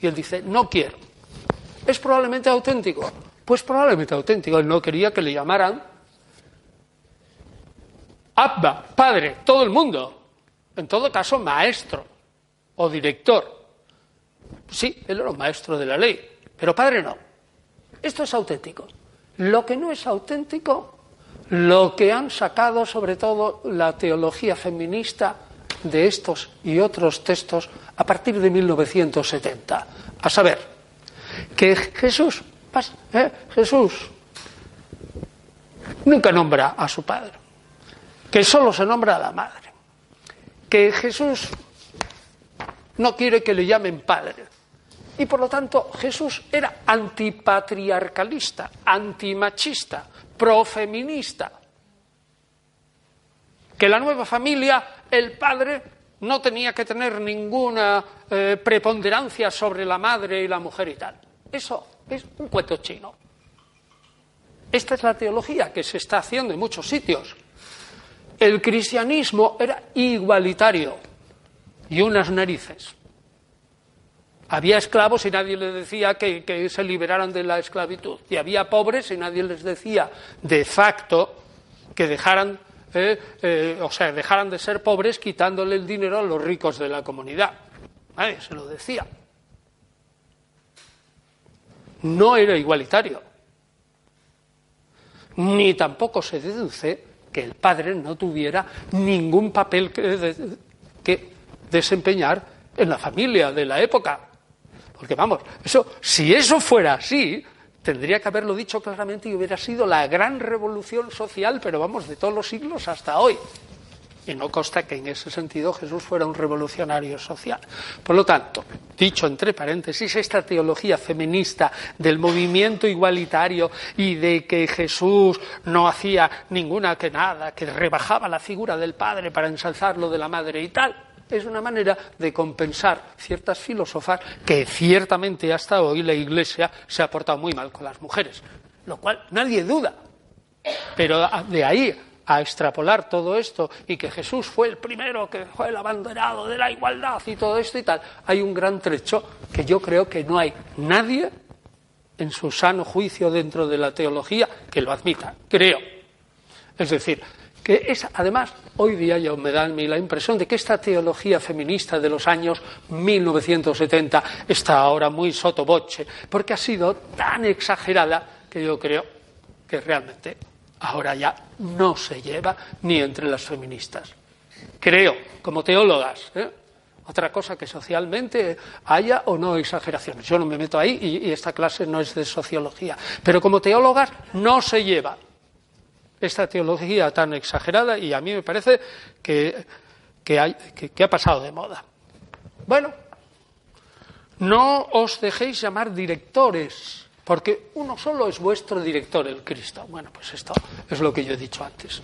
Y él dice, no quiero. ¿Es probablemente auténtico? Pues probablemente auténtico. Él no quería que le llamaran Abba, Padre, todo el mundo. En todo caso, maestro o director. Sí, él era maestro de la ley, pero padre no. Esto es auténtico. Lo que no es auténtico, lo que han sacado sobre todo la teología feminista de estos y otros textos a partir de 1970. A saber, que Jesús, ¿eh? Jesús nunca nombra a su padre, que solo se nombra a la madre, que Jesús no quiere que le llamen padre. Y por lo tanto Jesús era antipatriarcalista, antimachista, profeminista. Que la nueva familia, el padre no tenía que tener ninguna eh, preponderancia sobre la madre y la mujer y tal. Eso es un cuento chino. Esta es la teología que se está haciendo en muchos sitios. El cristianismo era igualitario y unas narices. Había esclavos y nadie les decía que, se liberaran de la esclavitud. Y había pobres y nadie les decía de facto que dejaran, eh, eh, o sea, dejaran de ser pobres quitándole el dinero a los ricos de la comunidad. Nadie se lo decía. No era igualitario. Ni tampoco se deduce que el padre no tuviera ningún papel que desempeñar en la familia de la época. Porque vamos, eso, si eso fuera así, tendría que haberlo dicho claramente y hubiera sido la gran revolución social, pero vamos, de todos los siglos hasta hoy. Y no consta que en ese sentido Jesús fuera un revolucionario social. Por lo tanto, dicho entre paréntesis, esta teología feminista del movimiento igualitario y de que Jesús no hacía ninguna que nada, que rebajaba la figura del Padre para ensalzarlo de la Madre y tal, es una manera de compensar ciertas filosofas que ciertamente hasta hoy la Iglesia se ha portado muy mal con las mujeres, lo cual nadie duda. Pero de ahí a extrapolar todo esto y que Jesús fue el primero que fue el abanderado de la igualdad y todo esto y tal, hay un gran trecho que yo creo que no hay nadie en su sano juicio dentro de la teología que lo admita, creo. Es decir, que es, además, hoy día ya me da a mí la impresión de que esta teología feminista de los años 1970 está ahora muy sotoboche, porque ha sido tan exagerada que yo creo que realmente ahora ya no se lleva ni entre las feministas. Creo, como teólogas, ¿eh? otra cosa que socialmente haya o no exageraciones. Yo no me meto ahí y, y esta clase no es de sociología. Pero como teólogas no se lleva esta teología tan exagerada y a mí me parece que, que, hay, que, ha pasado de moda. Bueno, no os dejéis llamar directores, porque uno solo es vuestro director, el Cristo. Bueno, pues esto es lo que yo he dicho antes.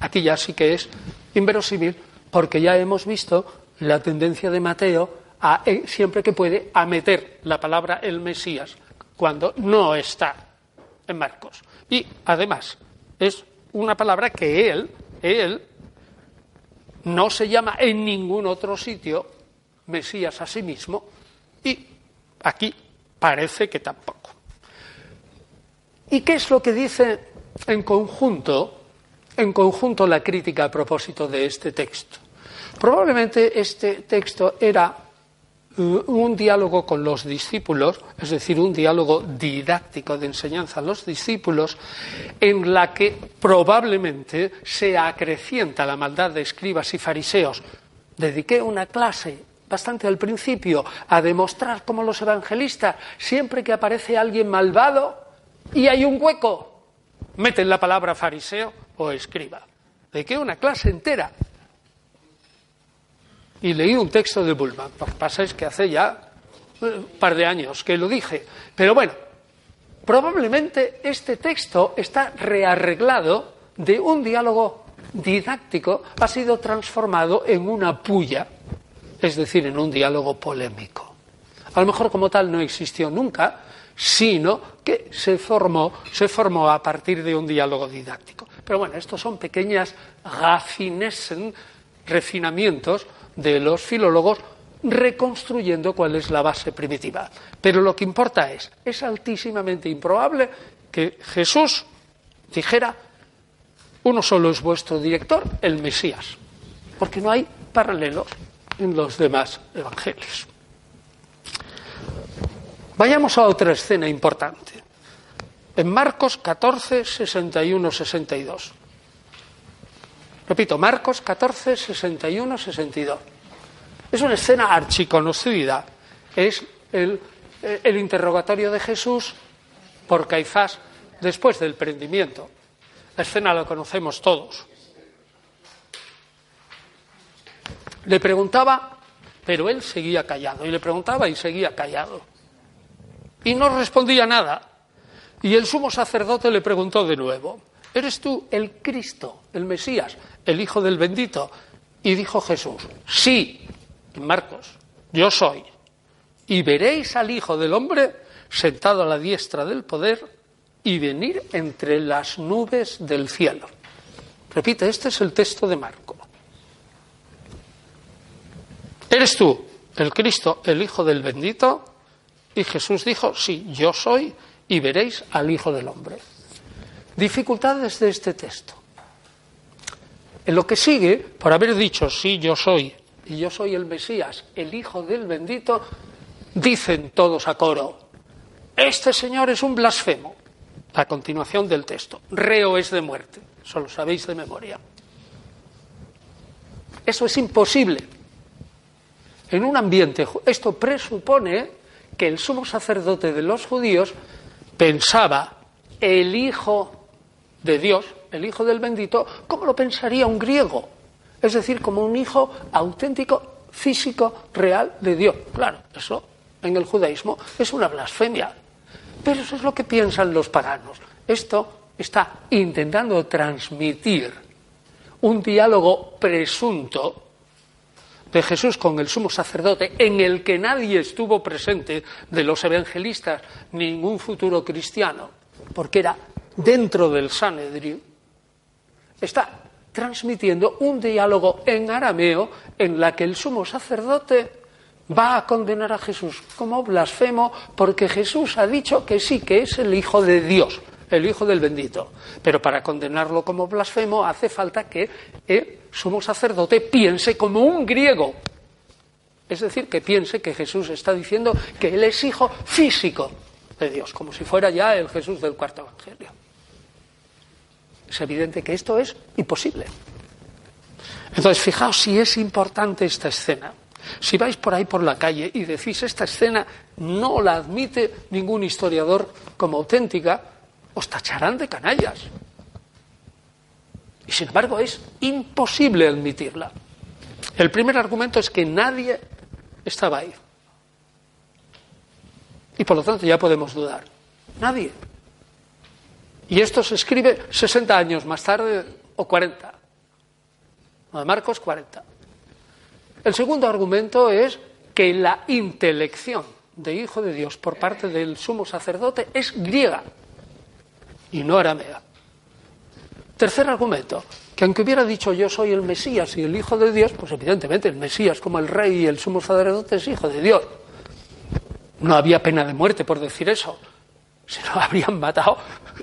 Aquí ya sí que es inverosímil, porque ya hemos visto la tendencia de Mateo a, eh, siempre que puede, a meter la palabra el Mesías cuando no está en Marcos. Y además es una palabra que él, él, no se llama en ningún otro sitio Mesías a sí mismo y aquí parece que tampoco. ¿Y qué es lo que dice en conjunto, en conjunto la crítica a propósito de este texto? Probablemente este texto era un diálogo con los discípulos, es decir, un diálogo didáctico de enseñanza a los discípulos, en la que probablemente se acrecienta la maldad de escribas y fariseos. Dediqué una clase bastante al principio a demostrar cómo los evangelistas, siempre que aparece alguien malvado y hay un hueco, meten la palabra fariseo o escriba. Dediqué una clase entera y leí un texto de Bullman. Lo que pasa es que hace ya un par de años que lo dije. Pero bueno, probablemente este texto está rearreglado de un diálogo didáctico, ha sido transformado en una puya, es decir, en un diálogo polémico. A lo mejor como tal no existió nunca, sino que se formó, se formó a partir de un diálogo didáctico. Pero bueno, estos son pequeñas raffinesen, refinamientos de los filólogos reconstruyendo cuál es la base primitiva. Pero lo que importa es, es altísimamente improbable que Jesús dijera, uno solo es vuestro director, el Mesías, porque no hay paralelos en los demás evangelios. Vayamos a otra escena importante. En Marcos 14, 61, 62. Repito, Marcos 14, 61, 62. Es una escena archiconocida. Es el, el interrogatorio de Jesús por Caifás después del prendimiento. La escena la conocemos todos. Le preguntaba, pero él seguía callado. Y le preguntaba y seguía callado. Y no respondía nada. Y el sumo sacerdote le preguntó de nuevo. ¿Eres tú el Cristo, el Mesías, el Hijo del bendito? Y dijo Jesús, sí, Marcos, yo soy. Y veréis al Hijo del Hombre sentado a la diestra del poder y venir entre las nubes del cielo. Repite, este es el texto de Marco. ¿Eres tú el Cristo, el Hijo del bendito? Y Jesús dijo, sí, yo soy, y veréis al Hijo del Hombre. Dificultades de este texto. En lo que sigue, por haber dicho, sí, yo soy, y yo soy el Mesías, el Hijo del bendito, dicen todos a coro, este Señor es un blasfemo. A continuación del texto, reo es de muerte, eso lo sabéis de memoria. Eso es imposible. En un ambiente, esto presupone que el sumo sacerdote de los judíos pensaba el Hijo de Dios, el Hijo del bendito, como lo pensaría un griego, es decir, como un hijo auténtico, físico, real de Dios. Claro, eso en el judaísmo es una blasfemia, pero eso es lo que piensan los paganos. Esto está intentando transmitir un diálogo presunto de Jesús con el sumo sacerdote, en el que nadie estuvo presente de los evangelistas, ningún futuro cristiano, porque era dentro del Sanedrín, está transmitiendo un diálogo en arameo en la que el sumo sacerdote va a condenar a Jesús como blasfemo porque Jesús ha dicho que sí, que es el Hijo de Dios, el Hijo del bendito. Pero para condenarlo como blasfemo hace falta que el sumo sacerdote piense como un griego. Es decir, que piense que Jesús está diciendo que Él es hijo físico de Dios, como si fuera ya el Jesús del cuarto Evangelio. Es evidente que esto es imposible. Entonces, fijaos si es importante esta escena. Si vais por ahí por la calle y decís esta escena no la admite ningún historiador como auténtica, os tacharán de canallas. Y sin embargo es imposible admitirla. El primer argumento es que nadie estaba ahí. Y por lo tanto ya podemos dudar. Nadie. Y esto se escribe 60 años más tarde o 40. de Marcos 40. El segundo argumento es que la intelección de Hijo de Dios por parte del sumo sacerdote es griega y no aramea. Tercer argumento, que aunque hubiera dicho yo soy el Mesías y el Hijo de Dios, pues evidentemente el Mesías como el rey y el sumo sacerdote es Hijo de Dios. No había pena de muerte por decir eso. Si no, habrían matado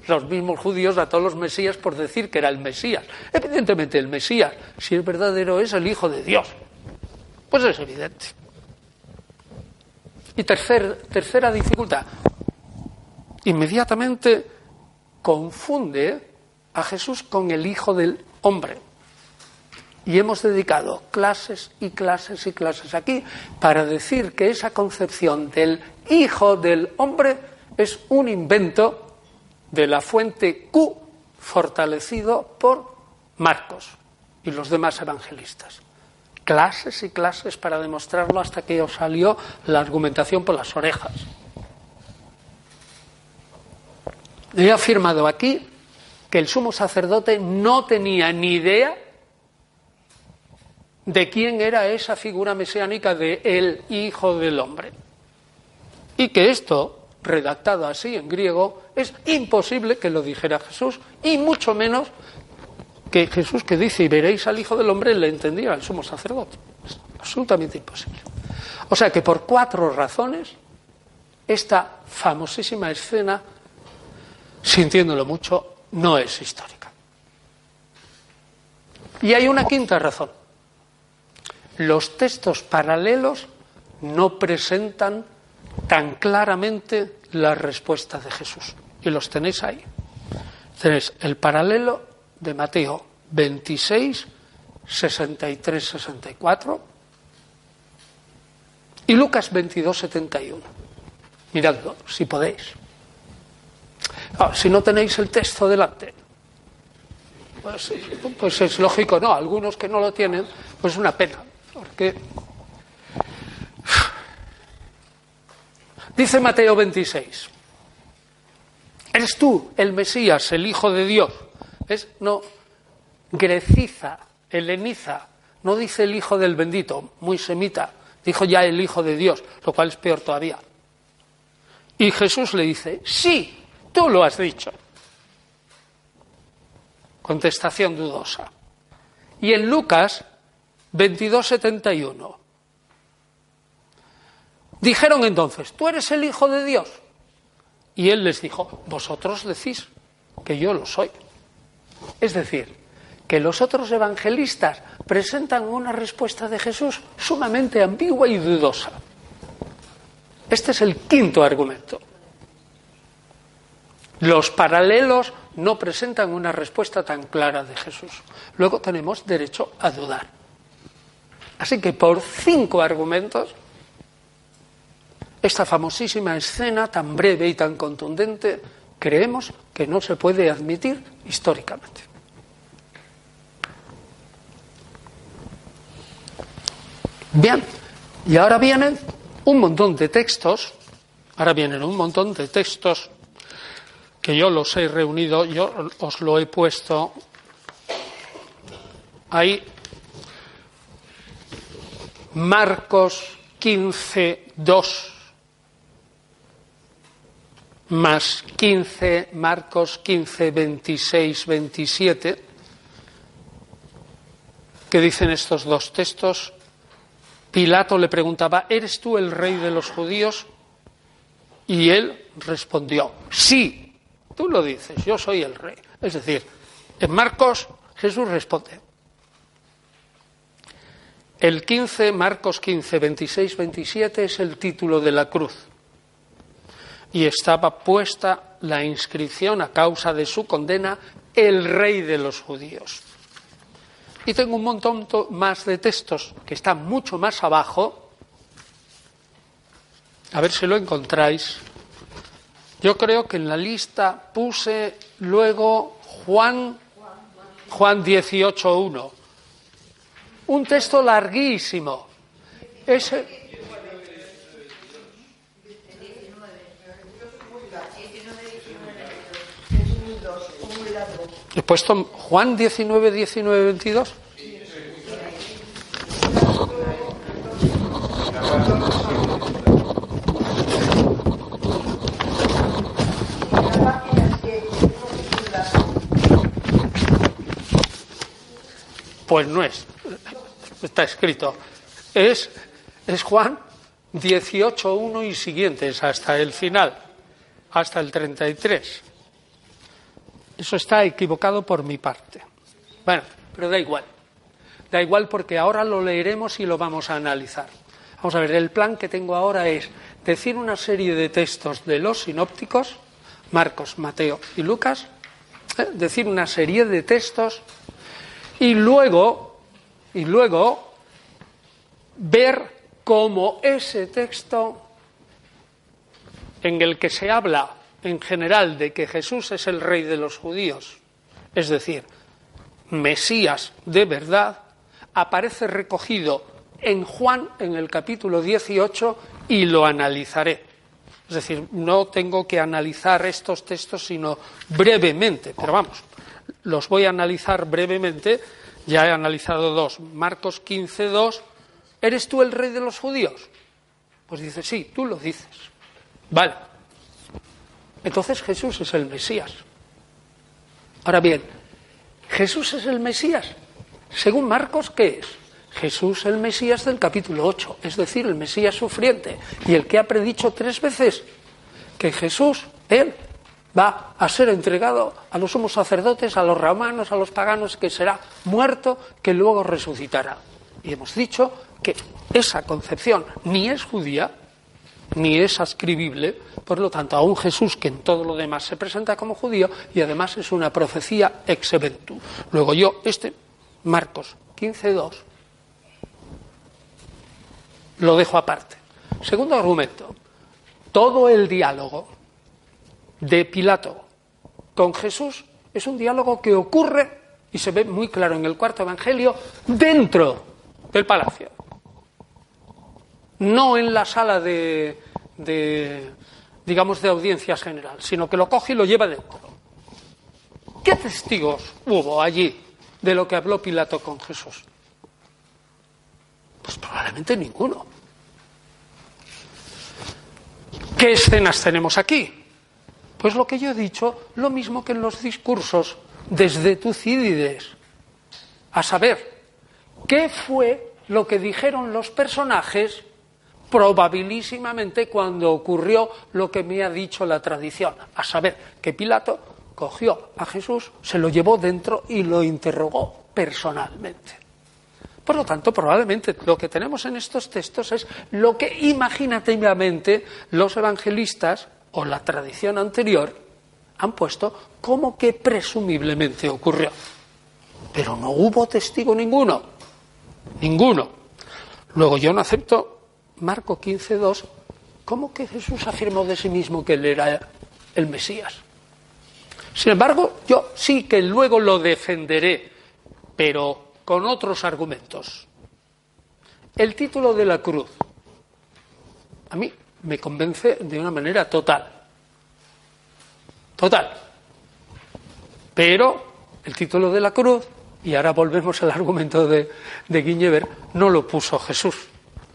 los mismos judíos a todos los Mesías por decir que era el Mesías. Evidentemente el Mesías, si es verdadero, es el Hijo de Dios. Pues es evidente. Y tercera dificultad, inmediatamente confunde a Jesús con el Hijo del Hombre. Y hemos dedicado clases y clases y clases aquí para decir que esa concepción del Hijo del Hombre es un invento de la fuente Q fortalecido por Marcos y los demás evangelistas clases y clases para demostrarlo hasta que os salió la argumentación por las orejas. He afirmado aquí que el sumo sacerdote no tenía ni idea de quién era esa figura mesiánica de el Hijo del Hombre. Y que esto, redactado así en griego, es imposible que lo dijera Jesús, y mucho menos que Jesús que dice, y veréis al Hijo del Hombre, le entendía al sumo sacerdote. Es absolutamente imposible. O sea que por cuatro razones, esta famosísima escena, sintiéndolo mucho, no es histórica. Y hay una quinta razón. Los textos paralelos no presentan tan claramente la respuesta de Jesús. Y los tenéis ahí. Tenéis el paralelo de Mateo 26, 63, 64 y Lucas 22, 71. Miradlo, si podéis. Ah, si no tenéis el texto delante, pues, pues, es lógico, no, algunos que no lo tienen, pues es una pena, porque dice Mateo 26, ¿eres tú el Mesías, el Hijo de Dios? No greciza, heleniza, no dice el hijo del bendito, muy semita, dijo ya el hijo de Dios, lo cual es peor todavía. Y Jesús le dice, sí, tú lo has dicho. Contestación dudosa. Y en Lucas 22:71 dijeron entonces, ¿tú eres el hijo de Dios? Y él les dijo, vosotros decís que yo lo soy. Es decir, que los otros evangelistas presentan una respuesta de Jesús sumamente ambigua y dudosa. Este es el quinto argumento. Los paralelos no presentan una respuesta tan clara de Jesús. Luego tenemos derecho a dudar. Así que por cinco argumentos, esta famosísima escena tan breve y tan contundente creemos que no se puede admitir históricamente. Bien, y ahora vienen un montón de textos, ahora vienen un montón de textos que yo los he reunido, yo os lo he puesto ahí. Marcos 15, 2 más 15, Marcos 15, 26, 27, que dicen estos dos textos. Pilato le preguntaba, ¿eres tú el rey de los judíos? Y él respondió, sí, tú lo dices, yo soy el rey. Es decir, en Marcos Jesús responde. El 15, Marcos 15, 26, 27 es el título de la cruz y estaba puesta la inscripción a causa de su condena el rey de los judíos. Y tengo un montón más de textos que están mucho más abajo. A ver si lo encontráis. Yo creo que en la lista puse luego Juan, Juan 18.1. Un texto larguísimo. Ese, puesto Juan 19, 19, 22. Pues no es, está escrito. Es, es Juan 18, 1 y siguientes, hasta el final, hasta el 33. Eso está equivocado por mi parte. Bueno, pero da igual. Da igual porque ahora lo leeremos y lo vamos a analizar. Vamos a ver, el plan que tengo ahora es decir una serie de textos de los sinópticos, Marcos, Mateo y Lucas, ¿eh? decir una serie de textos y luego, y luego ver cómo ese texto en el que se habla en general de que Jesús es el rey de los judíos, es decir, Mesías de verdad, aparece recogido en Juan en el capítulo 18 y lo analizaré. Es decir, no tengo que analizar estos textos sino brevemente, pero vamos, los voy a analizar brevemente. Ya he analizado dos. Marcos 15, 2. ¿Eres tú el rey de los judíos? Pues dice, sí, tú lo dices. Vale. Entonces Jesús es el Mesías. Ahora bien, Jesús es el Mesías. Según Marcos, ¿qué es? Jesús el Mesías del capítulo 8, es decir, el Mesías sufriente, y el que ha predicho tres veces que Jesús, Él, va a ser entregado a los sumos sacerdotes, a los romanos, a los paganos, que será muerto, que luego resucitará. Y hemos dicho que esa concepción ni es judía, ni es ascribible, por lo tanto, a un Jesús que en todo lo demás se presenta como judío y además es una profecía ex eventu. Luego yo, este, Marcos 15.2, lo dejo aparte. Segundo argumento, todo el diálogo de Pilato con Jesús es un diálogo que ocurre, y se ve muy claro en el cuarto Evangelio, dentro del palacio no en la sala de, digamos, de audiencias general, sino que lo coge y lo lleva dentro. ¿Qué testigos hubo allí de lo que habló Pilato con Jesús? Pues probablemente ninguno. ¿Qué escenas tenemos aquí? Pues lo que yo he dicho, lo mismo que en los discursos desde Tucídides. A saber, ¿qué fue lo que dijeron los personajes probabilísimamente cuando ocurrió lo que me ha dicho la tradición, a saber, que Pilato cogió a Jesús, se lo llevó dentro y lo interrogó personalmente. Por lo tanto, probablemente lo que tenemos en estos textos es lo que imaginativamente los evangelistas o la tradición anterior han puesto como que presumiblemente ocurrió. Pero no hubo testigo ninguno. Ninguno. Luego yo no acepto Marco 15.2, ¿cómo que Jesús afirmó de sí mismo que él era el Mesías? Sin embargo, yo sí que luego lo defenderé, pero con otros argumentos. El título de la cruz, a mí me convence de una manera total. Total. Pero el título de la cruz, y ahora volvemos al argumento de, de no lo puso Jesús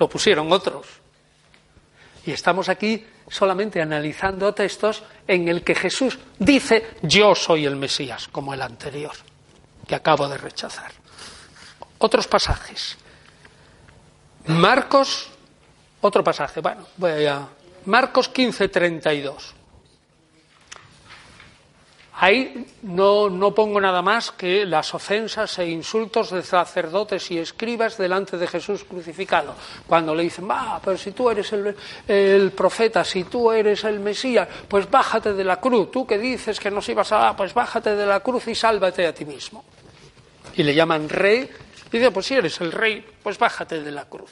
lo pusieron otros. Y estamos aquí solamente analizando textos en el que Jesús dice yo soy el Mesías, como el anterior, que acabo de rechazar. Otros pasajes. Marcos, otro pasaje, bueno, voy a Marcos 15, 32. Ahí no, no, pongo nada más que las ofensas e insultos de sacerdotes y escribas delante de Jesús crucificado. Cuando le dicen, va, pero si tú eres el, profeta, si tú eres el Mesías, pues bájate de la cruz. Tú que dices que nos ibas a, pues bájate de la cruz y sálvate a ti mismo. Y le llaman rey. Y dice, pues si eres el rey, pues bájate de la cruz.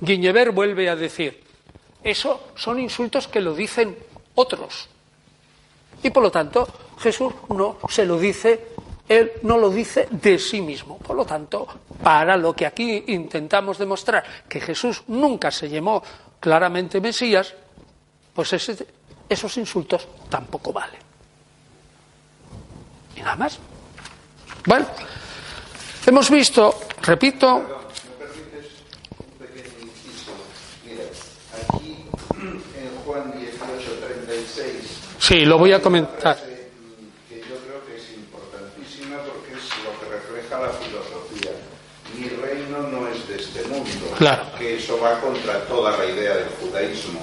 Guiñever vuelve a decir, eso son insultos que lo dicen otros. Y por lo tanto, Jesús no se lo dice, él no lo dice de sí mismo. Por lo tanto, para lo que aquí intentamos demostrar, que Jesús nunca se llamó claramente Mesías, pues esos insultos tampoco valen. Y nada más. Bueno, hemos visto, repito, Sí, lo voy a comentar. Que yo creo que es importantísima porque es lo que refleja la filosofía. Mi reino no es de este mundo. Claro. Que eso va contra toda la idea del judaísmo.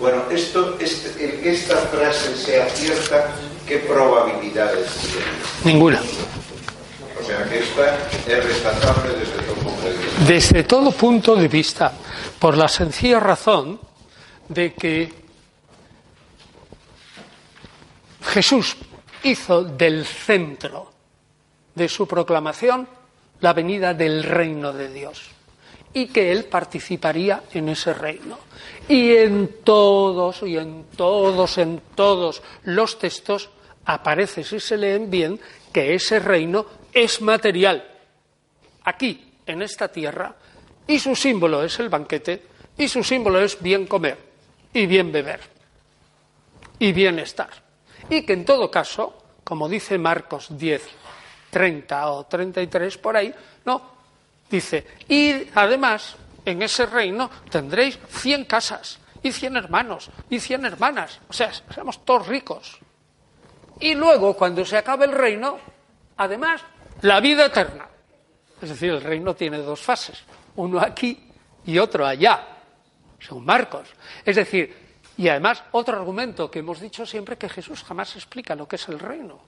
Bueno, esto, este, el que esta frase sea cierta, ¿qué probabilidades tiene? Ninguna. O sea que esta es rechazable desde todo punto de vista. Desde todo punto de vista, por la sencilla razón de que Jesús hizo del centro de su proclamación la venida del reino de Dios y que él participaría en ese reino. Y en todos, y en todos, en todos los textos aparece, si se leen bien, que ese reino es material, aquí, en esta tierra, y su símbolo es el banquete, y su símbolo es bien comer, y bien beber, y bienestar y que en todo caso, como dice Marcos 10, 30 o 33 por ahí, no, dice, y además en ese reino tendréis 100 casas y 100 hermanos y 100 hermanas, o sea, somos todos ricos. Y luego, cuando se acabe el reino, además, la vida eterna. Es decir, el reino tiene dos fases, uno aquí y otro allá, son Marcos. Es decir, y además, otro argumento que hemos dicho siempre que Jesús jamás explica lo que es el reino.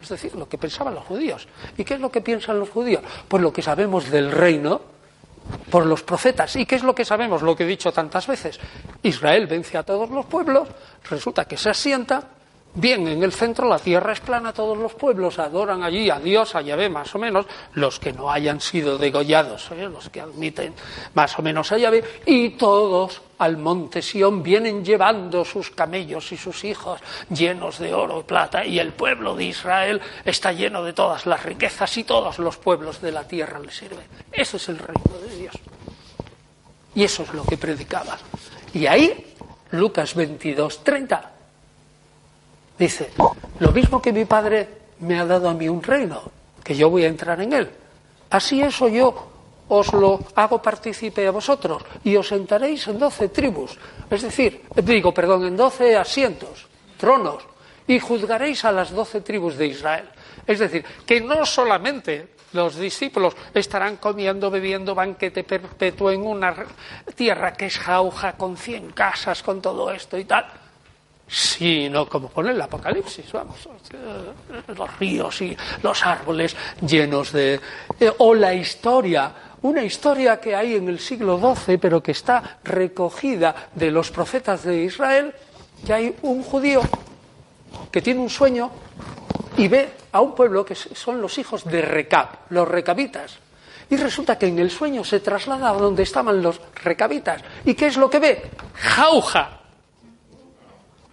Es decir, lo que pensaban los judíos. ¿Y qué es lo que piensan los judíos? Pues lo que sabemos del reino por los profetas. ¿Y qué es lo que sabemos? Lo que he dicho tantas veces. Israel vence a todos los pueblos, resulta que se asienta Bien, en el centro la tierra es plana, todos los pueblos adoran allí a Dios, a Yahvé más o menos, los que no hayan sido degollados, ¿eh? los que admiten más o menos a Yahvé, y todos al monte Sión vienen llevando sus camellos y sus hijos llenos de oro y plata, y el pueblo de Israel está lleno de todas las riquezas y todos los pueblos de la tierra le sirven. Ese es el reino de Dios. Y eso es lo que predicaba. Y ahí, Lucas 22, 30 Dice, lo mismo que mi padre me ha dado a mí un reino, que yo voy a entrar en él. Así eso yo os lo hago partícipe a vosotros y os sentaréis en doce tribus, es decir, digo, perdón, en doce asientos, tronos, y juzgaréis a las doce tribus de Israel. Es decir, que no solamente los discípulos estarán comiendo, bebiendo banquete perpetuo en una tierra que es jauja, con cien casas, con todo esto y tal, sino como pone el Apocalipsis, vamos, los ríos y los árboles llenos de... Eh, o la historia, una historia que hay en el siglo XII, pero que está recogida de los profetas de Israel, que hay un judío que tiene un sueño y ve a un pueblo que son los hijos de Recab, los recabitas. Y resulta que en el sueño se traslada a donde estaban los recabitas. ¿Y qué es lo que ve? Jauja,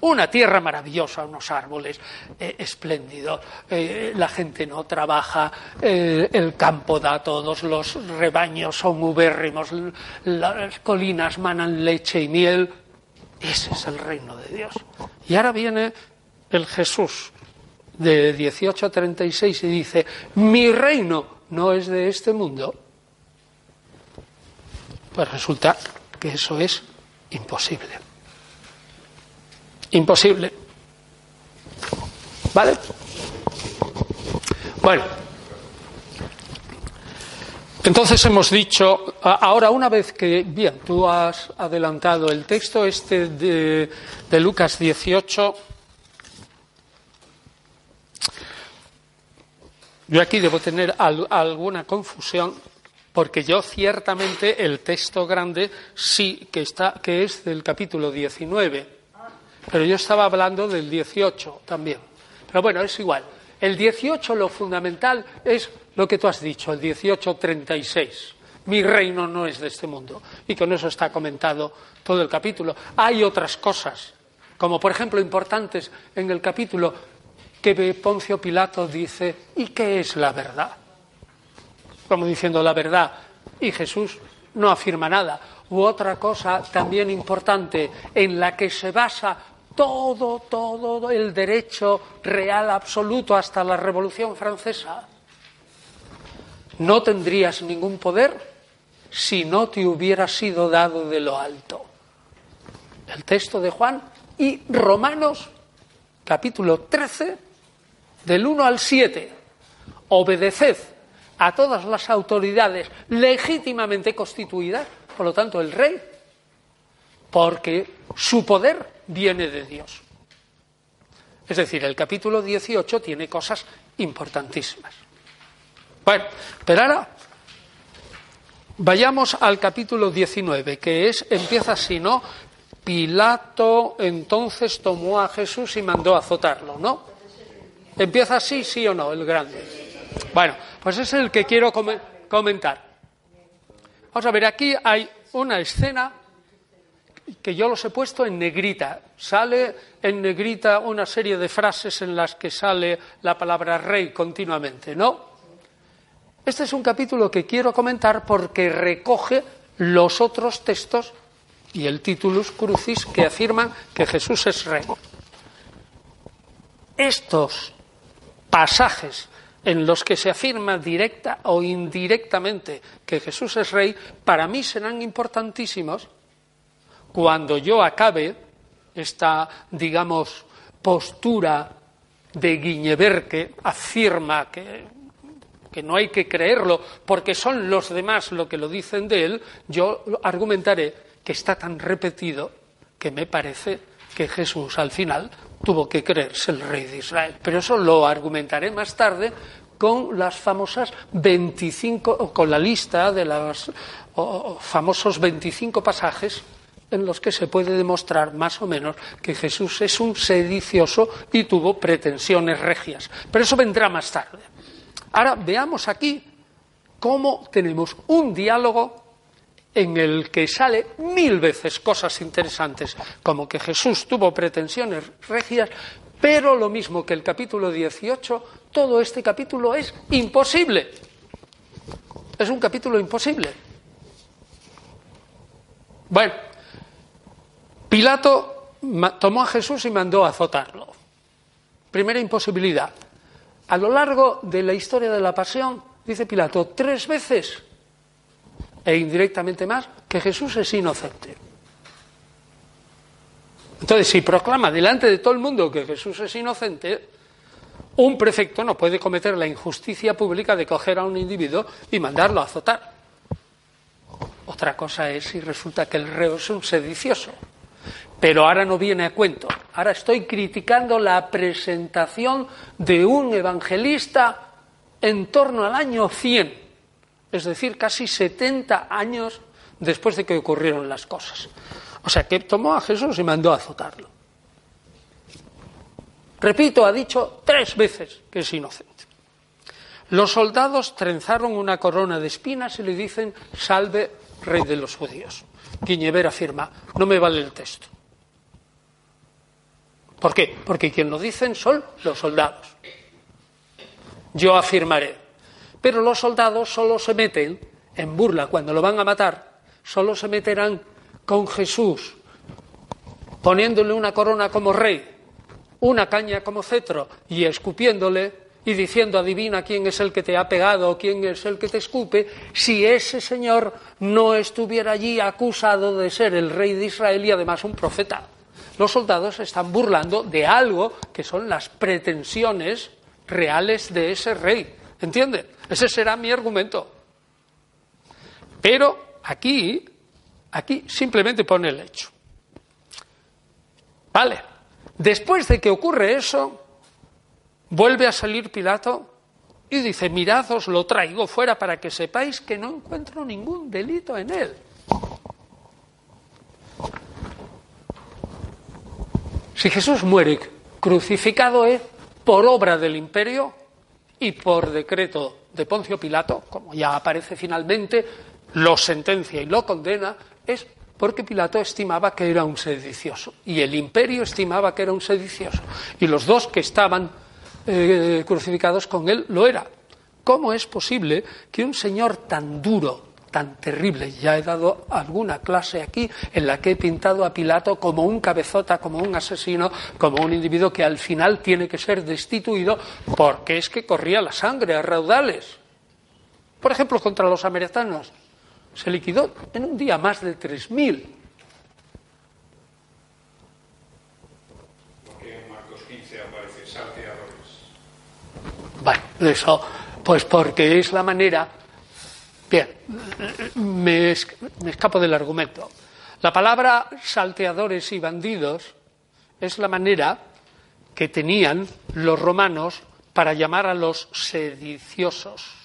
una tierra maravillosa, unos árboles eh, espléndidos, eh, la gente no trabaja, eh, el campo da todos, los rebaños son ubérrimos, las colinas manan leche y miel. Ese es el reino de Dios. Y ahora viene el Jesús de 1836 y dice, mi reino no es de este mundo. Pues resulta que eso es imposible. Imposible. ¿Vale? Bueno. Entonces hemos dicho, ahora una vez que, bien, tú has adelantado el texto este de, de Lucas 18, Yo aquí debo tener alguna confusión porque yo ciertamente el texto grande sí que está que es del capítulo 19, pero yo estaba hablando del 18 también. Pero bueno, es igual. El 18 lo fundamental es lo que tú has dicho, el 1836. Mi reino no es de este mundo. Y con eso está comentado todo el capítulo. Hay otras cosas, como por ejemplo importantes en el capítulo que Poncio Pilato dice, ¿y qué es la verdad? Como diciendo la verdad. Y Jesús no afirma nada. U otra cosa también importante en la que se basa todo, todo el derecho real absoluto hasta la Revolución Francesa. No tendrías ningún poder si no te hubiera sido dado de lo alto. El texto de Juan y Romanos, capítulo 13, del 1 al 7. Obedeced a todas las autoridades legítimamente constituidas, por lo tanto el rey, porque su poder viene de Dios. Es decir, el capítulo 18 tiene cosas importantísimas. Bueno, pero ahora vayamos al capítulo 19, que es, empieza así, ¿no? Pilato entonces tomó a Jesús y mandó azotarlo, ¿no? Empieza así, sí o no, el grande. Bueno, pues es el que quiero comentar. Vamos a ver, aquí hay una escena que yo los he puesto en negrita. Sale en negrita una serie de frases en las que sale la palabra rey continuamente, ¿no? Este es un capítulo que quiero comentar porque recoge los otros textos y el titulus crucis que afirman que Jesús es rey. Estos pasajes en los que se afirma directa o indirectamente que Jesús es rey, para mí serán importantísimos cuando yo acabe esta, digamos, postura de Guiñever que afirma que, que no hay que creerlo porque son los demás lo que lo dicen de él, yo argumentaré que está tan repetido que me parece que Jesús al final tuvo que creerse el rey de Israel. Pero eso lo argumentaré más tarde con las famosas 25, con la lista de los famosos 25 pasajes en los que se puede demostrar más o menos que Jesús es un sedicioso y tuvo pretensiones regias. Pero eso vendrá más tarde. Ahora veamos aquí cómo tenemos un diálogo en el que sale mil veces cosas interesantes, como que Jesús tuvo pretensiones regias, pero lo mismo que el capítulo 18, todo este capítulo es imposible. Es un capítulo imposible. Bueno, Pilato tomó a Jesús y mandó a azotarlo. Primera imposibilidad. A lo largo de la historia de la pasión, dice Pilato, tres veces e indirectamente más que Jesús es inocente. Entonces, si proclama delante de todo el mundo que Jesús es inocente, un prefecto no puede cometer la injusticia pública de coger a un individuo y mandarlo a azotar. Otra cosa es si resulta que el reo es un sedicioso. Pero ahora no viene a cuento. Ahora estoy criticando la presentación de un evangelista en torno al año 100 es decir, casi 70 años después de que ocurrieron las cosas. O sea, que tomó a Jesús y mandó a azotarlo. Repito, ha dicho tres veces que es inocente. Los soldados trenzaron una corona de espinas y le dicen, salve, rey de los judíos. Quiñever afirma, no me vale el texto. ¿Por qué? Porque quien lo dicen son los soldados. Yo afirmaré, pero los soldados solo se meten en burla cuando lo van a matar, solo se meterán con Jesús, poniéndole una corona como rey, una caña como cetro y escupiéndole y diciendo adivina quién es el que te ha pegado o quién es el que te escupe, si ese señor no estuviera allí acusado de ser el rey de Israel y además un profeta. Los soldados están burlando de algo que son las pretensiones reales de ese rey. ¿Entiende? Ese será mi argumento. Pero aquí, aquí simplemente pone el hecho. Vale. Después de que ocurre eso, vuelve a salir Pilato y dice, mirad, os lo traigo fuera para que sepáis que no encuentro ningún delito en él. Si Jesús muere crucificado es por obra del imperio y por decreto de Poncio Pilato, como ya aparece finalmente, lo sentencia y lo condena, es porque Pilato estimaba que era un sedicioso y el imperio estimaba que era un sedicioso y los dos que estaban eh, crucificados con él lo era. ¿Cómo es posible que un señor tan duro, tan terrible, ya he dado alguna clase aquí en la que he pintado a Pilato como un cabezota, como un asesino, como un individuo que al final tiene que ser destituido porque es que corría la sangre a raudales? Por ejemplo, contra los americanos se liquidó en un día más de 3.000. Porque en Marcos 15 aparece salteadores. Bueno, eso, pues porque es la manera. Bien, me, escapo del argumento. La palabra salteadores y bandidos es la manera que tenían los romanos para llamar a los sediciosos.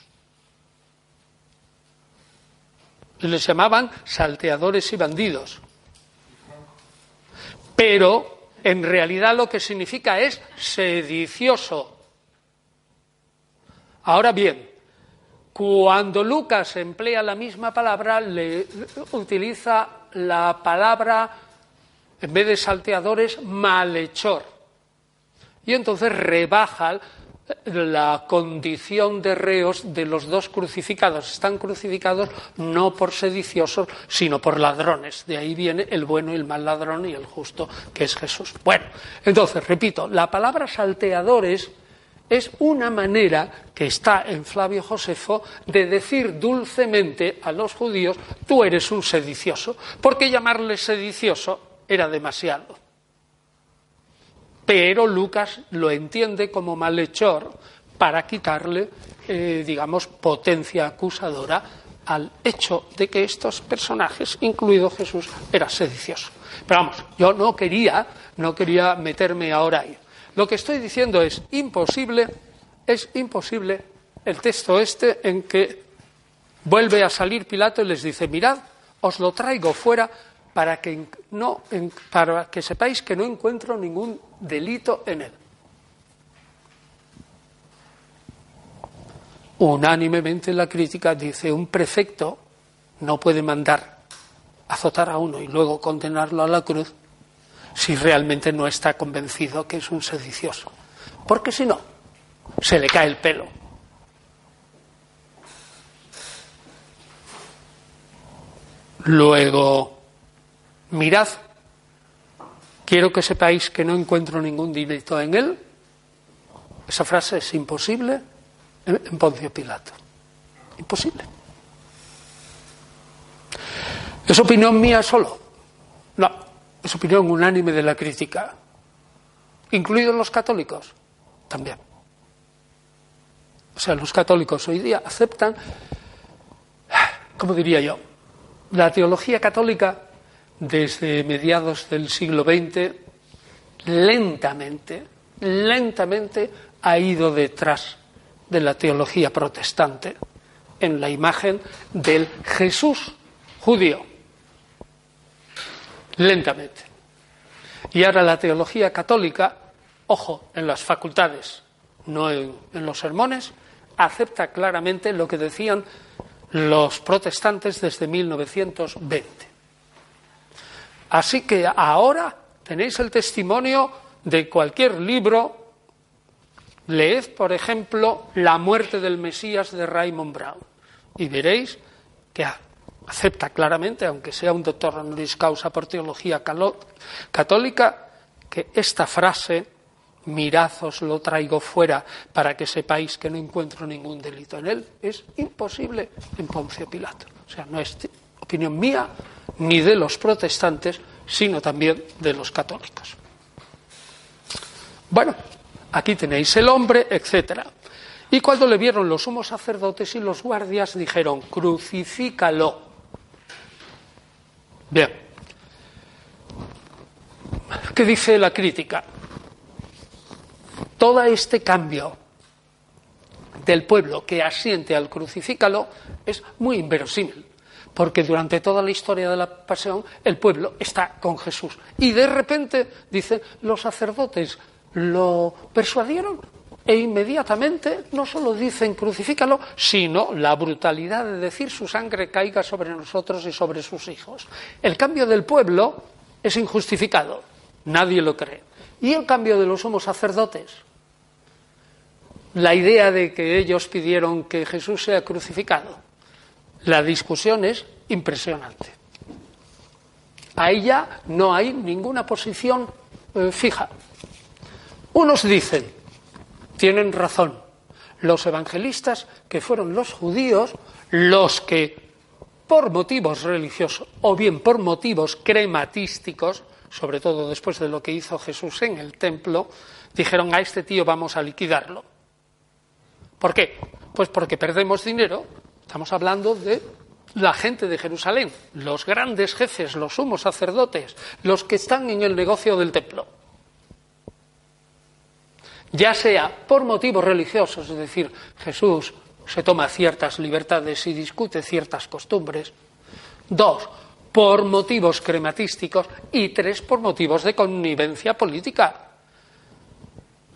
les llamaban salteadores y bandidos. Pero en realidad lo que significa es sedicioso. Ahora bien, cuando Lucas emplea la misma palabra, le utiliza la palabra, en vez de salteadores, malhechor. Y entonces rebaja la condición de reos de los dos crucificados. Están crucificados no por sediciosos, sino por ladrones. De ahí viene el bueno y el mal ladrón y el justo, que es Jesús. Bueno, entonces, repito, la palabra salteadores es una manera que está en Flavio Josefo de decir dulcemente a los judíos, tú eres un sedicioso, porque llamarle sedicioso era demasiado pero Lucas lo entiende como malhechor para quitarle, eh, digamos, potencia acusadora al hecho de que estos personajes, incluido Jesús, era sedicioso. Pero vamos, yo no quería, no quería meterme ahora ahí. Lo que estoy diciendo es imposible, es imposible el texto este en que vuelve a salir Pilato y les dice, mirad, os lo traigo fuera para que, no, para que sepáis que no encuentro ningún delito en él. Unánimemente la crítica dice un prefecto no puede mandar azotar a uno y luego condenarlo a la cruz si realmente no está convencido que es un sedicioso. Porque si no, se le cae el pelo. Luego, mirad Quiero que sepáis que no encuentro ningún delito en él. Esa frase es imposible en Poncio Pilato. Imposible. ¿Es opinión mía solo? No, es opinión unánime de la crítica. ¿Incluidos los católicos? También. O sea, los católicos hoy día aceptan, ¿cómo diría yo? La teología católica desde mediados del siglo XX, lentamente, lentamente ha ido detrás de la teología protestante en la imagen del Jesús judío. Lentamente. Y ahora la teología católica, ojo, en las facultades, no en, los sermones, acepta claramente lo que decían los protestantes desde 1920 Así que ahora tenéis el testimonio de cualquier libro. Leed, por ejemplo, La muerte del Mesías de Raymond Brown y veréis que acepta claramente, aunque sea un doctor honoris causa por teología católica, que esta frase, mirazos lo traigo fuera para que sepáis que no encuentro ningún delito en él, es imposible en Poncio Pilato. O sea, no es opinión mía ni de los protestantes, sino también de los católicos. Bueno, aquí tenéis el hombre, etcétera. Y cuando le vieron los sumos sacerdotes y los guardias, dijeron, crucifícalo. Bien. ¿Qué dice la crítica? Todo este cambio del pueblo que asiente al crucifícalo es muy inverosímil, porque durante toda la historia de la pasión el pueblo está con Jesús. Y de repente, dicen, los sacerdotes lo persuadieron e inmediatamente no solo dicen crucifícalo, sino la brutalidad de decir su sangre caiga sobre nosotros y sobre sus hijos. El cambio del pueblo es injustificado, nadie lo cree. Y el cambio de los sumos sacerdotes, la idea de que ellos pidieron que Jesús sea crucificado, la discusión es impresionante. Ahí ya no hay ninguna posición eh, fija. Unos dicen, tienen razón, los evangelistas, que fueron los judíos, los que, por motivos religiosos o bien por motivos crematísticos, sobre todo después de lo que hizo Jesús en el templo, dijeron a este tío vamos a liquidarlo. ¿Por qué? Pues porque perdemos dinero. Estamos hablando de la gente de Jerusalén, los grandes jefes, los sumos sacerdotes, los que están en el negocio del templo. Ya sea por motivos religiosos, es decir, Jesús se toma ciertas libertades y discute ciertas costumbres. Dos, por motivos crematísticos. Y tres, por motivos de connivencia política.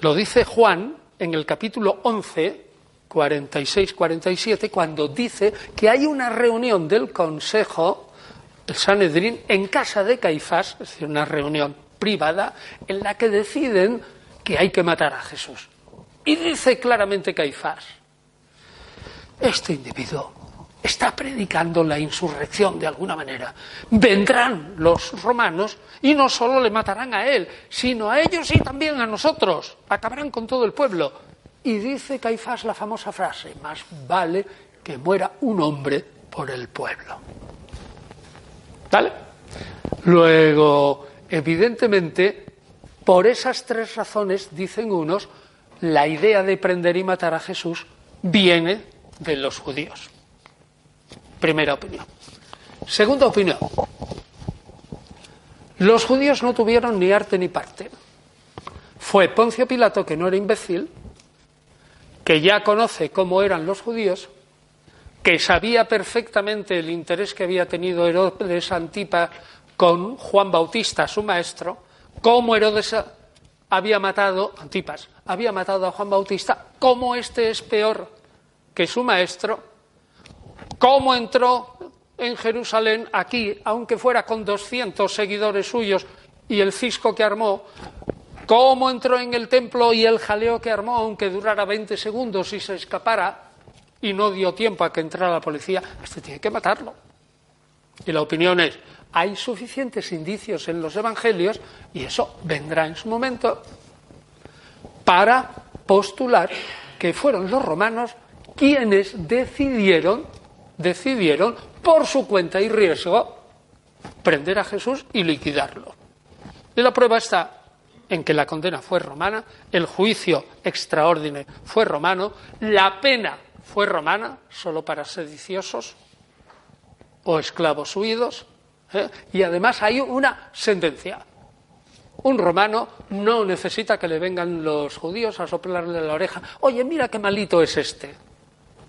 Lo dice Juan en el capítulo 11 46-47, cuando dice que hay una reunión del Consejo, el Sanedrín, en casa de Caifás, es decir, una reunión privada, en la que deciden que hay que matar a Jesús. Y dice claramente Caifás, este individuo está predicando la insurrección de alguna manera. Vendrán los romanos y no solo le matarán a él, sino a ellos y también a nosotros. Acabarán con todo el pueblo. Y dice Caifás la famosa frase, más vale que muera un hombre por el pueblo. ¿Vale? Luego, evidentemente, por esas tres razones, dicen unos, la idea de prender y matar a Jesús viene de los judíos. Primera opinión. Segunda opinión. Los judíos no tuvieron ni arte ni parte. Fue Poncio Pilato, que no era imbécil, que ya conoce cómo eran los judíos, que sabía perfectamente el interés que había tenido Herodes Antipa con Juan Bautista, su maestro, cómo Herodes había matado, Antipas, había matado a Juan Bautista, cómo este es peor que su maestro, cómo entró en Jerusalén aquí, aunque fuera con 200 seguidores suyos, y el cisco que armó, cómo entró en el templo y el jaleo que armó, aunque durara 20 segundos y se escapara y no dio tiempo a que entrara la policía, este tiene que matarlo. Y la opinión es, hay suficientes indicios en los evangelios, y eso vendrá en su momento, para postular que fueron los romanos quienes decidieron, decidieron por su cuenta y riesgo prender a Jesús y liquidarlo. Y la prueba está en que la condena fue romana, el juicio extraordinario fue romano, la pena fue romana, solo para sediciosos o esclavos huidos, ¿eh? y además hay una sentencia. Un romano no necesita que le vengan los judíos a soplarle la oreja, oye, mira qué malito es este.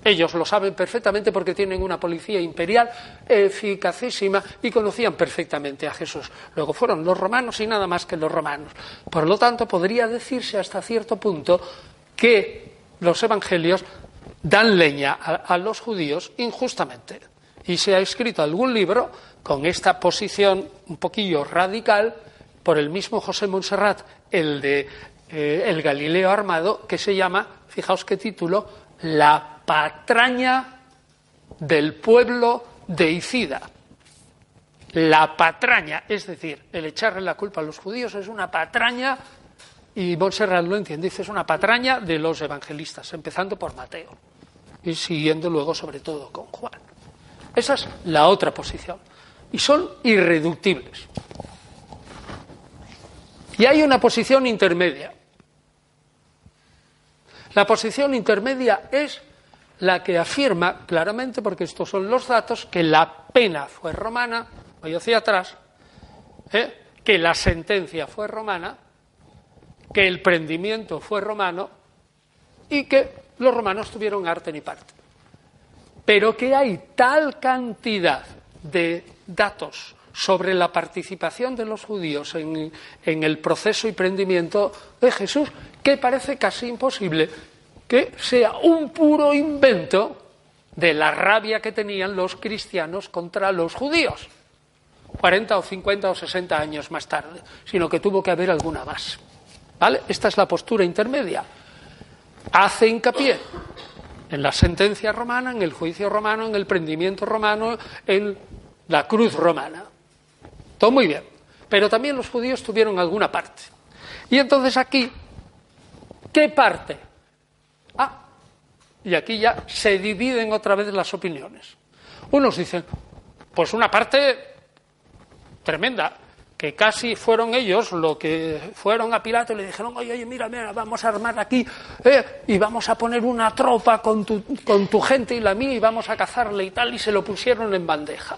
Ellos lo saben perfectamente porque tienen una policía imperial eficacísima y conocían perfectamente a Jesús. Luego fueron los romanos y nada más que los romanos. Por lo tanto, podría decirse hasta cierto punto que los evangelios dan leña a, los judíos injustamente. Y se ha escrito algún libro con esta posición un poquillo radical por el mismo José Montserrat, el de eh, El Galileo Armado, que se llama, fijaos qué título, La patraña del pueblo de Icida. La patraña, es decir, el echarle la culpa a los judíos es una patraña, y Montserrat lo entiende, dice, es una patraña de los evangelistas, empezando por Mateo y siguiendo luego sobre todo con Juan. Esa es la otra posición. Y son irreductibles. Y hay una posición intermedia. La posición intermedia es la que afirma claramente, porque estos son los datos, que la pena fue romana, voy hacia atrás, ¿eh? que la sentencia fue romana, que el prendimiento fue romano y que los romanos tuvieron arte ni parte. Pero que hay tal cantidad de datos sobre la participación de los judíos en, el proceso y prendimiento de Jesús que parece casi imposible que sea un puro invento de la rabia que tenían los cristianos contra los judíos, 40 o 50 o 60 años más tarde, sino que tuvo que haber alguna más. ¿Vale? Esta es la postura intermedia. Hace hincapié en la sentencia romana, en el juicio romano, en el prendimiento romano, en la cruz romana. Todo muy bien. Pero también los judíos tuvieron alguna parte. Y entonces aquí, ¿qué parte? Ah, y aquí ya se dividen otra vez las opiniones. Unos dicen, pues una parte tremenda, que casi fueron ellos los que fueron a Pilato y le dijeron, oye, oye, mira, mira, vamos a armar aquí eh, y vamos a poner una tropa con tu, con tu gente y la mía y vamos a cazarle y tal, y se lo pusieron en bandeja.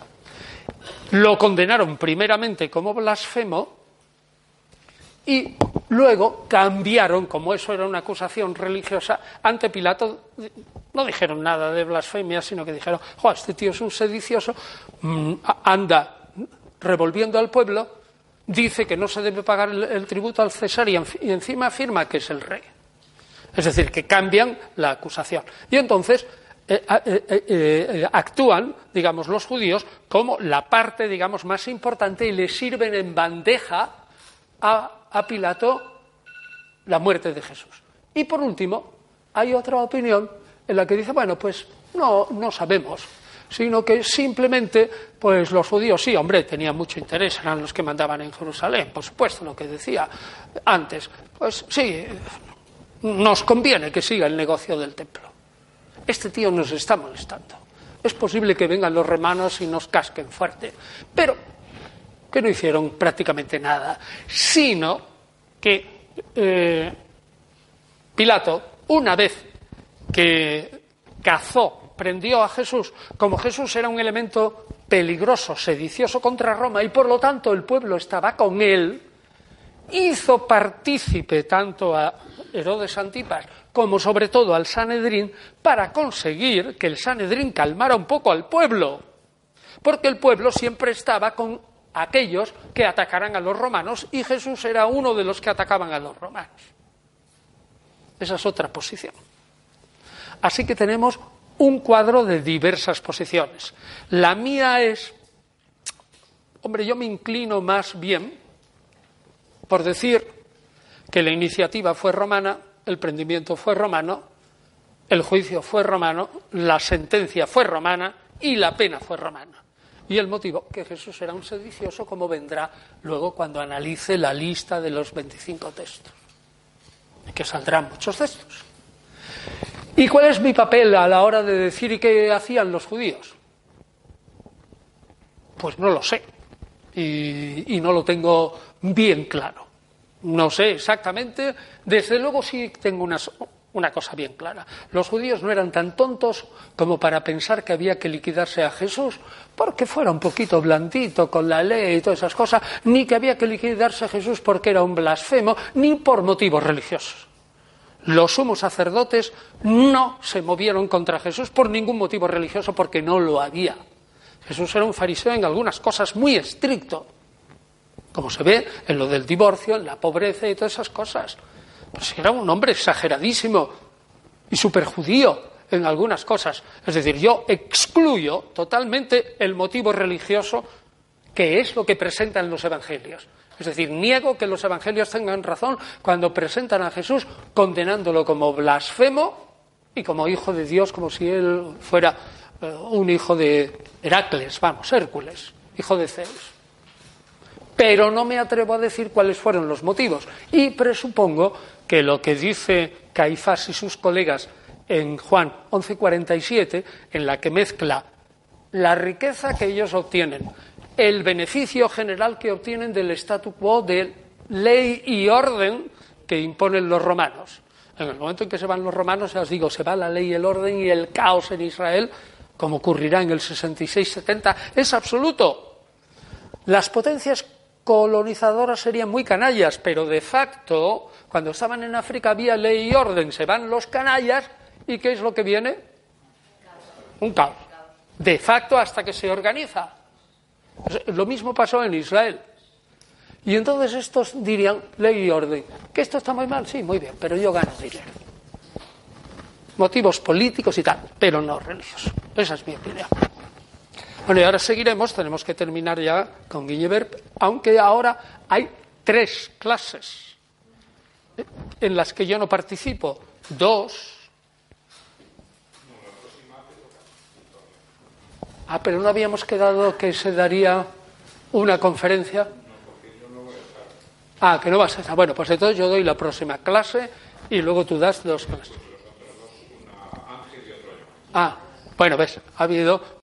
Lo condenaron primeramente como blasfemo y luego cambiaron, como eso era una acusación religiosa, ante Pilato no dijeron nada de blasfemia, sino que dijeron, este tío es un sedicioso, mm, anda revolviendo al pueblo, dice que no se debe pagar el, tributo al César y, encima afirma que es el rey. Es decir, que cambian la acusación. Y entonces eh, eh, eh, actúan, digamos, los judíos como la parte, digamos, más importante y le sirven en bandeja a, a Pilato la muerte de Jesús. Y por último, hay otra opinión en la que dice, bueno, pues no, no sabemos sino que simplemente, pues los judíos, sí, hombre, tenían mucho interés, eran los que mandaban en Jerusalén, por supuesto, lo que decía antes, pues sí, nos conviene que siga el negocio del templo. Este tío nos está molestando. Es posible que vengan los romanos y nos casquen fuerte, pero que no hicieron prácticamente nada, sino que eh, Pilato, una vez que cazó prendió a Jesús, como Jesús era un elemento peligroso, sedicioso contra Roma, y por lo tanto el pueblo estaba con él, hizo partícipe tanto a Herodes Antipas como sobre todo al Sanedrín para conseguir que el Sanedrín calmara un poco al pueblo, porque el pueblo siempre estaba con aquellos que atacaran a los romanos y Jesús era uno de los que atacaban a los romanos. Esa es otra posición. Así que tenemos un cuadro de diversas posiciones. La mía es, hombre, yo me inclino más bien por decir que la iniciativa fue romana, el prendimiento fue romano, el juicio fue romano, la sentencia fue romana y la pena fue romana. Y el motivo, que Jesús era un sedicioso, como vendrá luego cuando analice la lista de los 25 textos, que saldrán muchos textos. ¿Y cuál es mi papel a la hora de decir qué hacían los judíos? Pues no lo sé. Y, no lo tengo bien claro. No sé exactamente. Desde luego sí tengo una, una cosa bien clara. Los judíos no eran tan tontos como para pensar que había que liquidarse a Jesús porque fuera un poquito blandito con la ley y todas esas cosas, ni que había que liquidarse a Jesús porque era un blasfemo, ni por motivos religiosos. Los sumos sacerdotes no se movieron contra Jesús por ningún motivo religioso porque no lo había. Jesús era un fariseo en algunas cosas muy estricto, como se ve en lo del divorcio, en la pobreza y todas esas cosas. Pues era un hombre exageradísimo y superjudío en algunas cosas. Es decir, yo excluyo totalmente el motivo religioso que es lo que presentan los evangelios. Es decir, niego que los evangelios tengan razón cuando presentan a Jesús condenándolo como blasfemo y como hijo de Dios, como si él fuera eh, un hijo de Heracles, vamos, Hércules, hijo de Zeus. Pero no me atrevo a decir cuáles fueron los motivos. Y presupongo que lo que dice Caifás y sus colegas en Juan 11:47, en la que mezcla la riqueza que ellos obtienen el beneficio general que obtienen del statu quo de ley y orden que imponen los romanos. En el momento en que se van los romanos, ya os digo, se va la ley, el orden y el caos en Israel, como ocurrirá en el 66-70, es absoluto. Las potencias colonizadoras serían muy canallas, pero de facto, cuando estaban en África había ley y orden, se van los canallas ¿Y qué es lo que viene? Un caos. De facto hasta que se organiza. Lo mismo pasó en Israel. Y entonces estos dirían, ley y orden, que esto está muy mal, sí, muy bien, pero yo gano dinero. Motivos políticos y tal, pero no religiosos. Esa es mi opinión. Bueno, y ahora seguiremos, tenemos que terminar ya con Guiñever, aunque ahora hay tres clases en las que yo no participo, dos. Ah, pero no habíamos quedado que se daría una conferencia. Ah, que no vas a estar. Bueno, pues entonces yo doy la próxima clase y luego tú das dos clases. Ah, bueno, ves, ha habido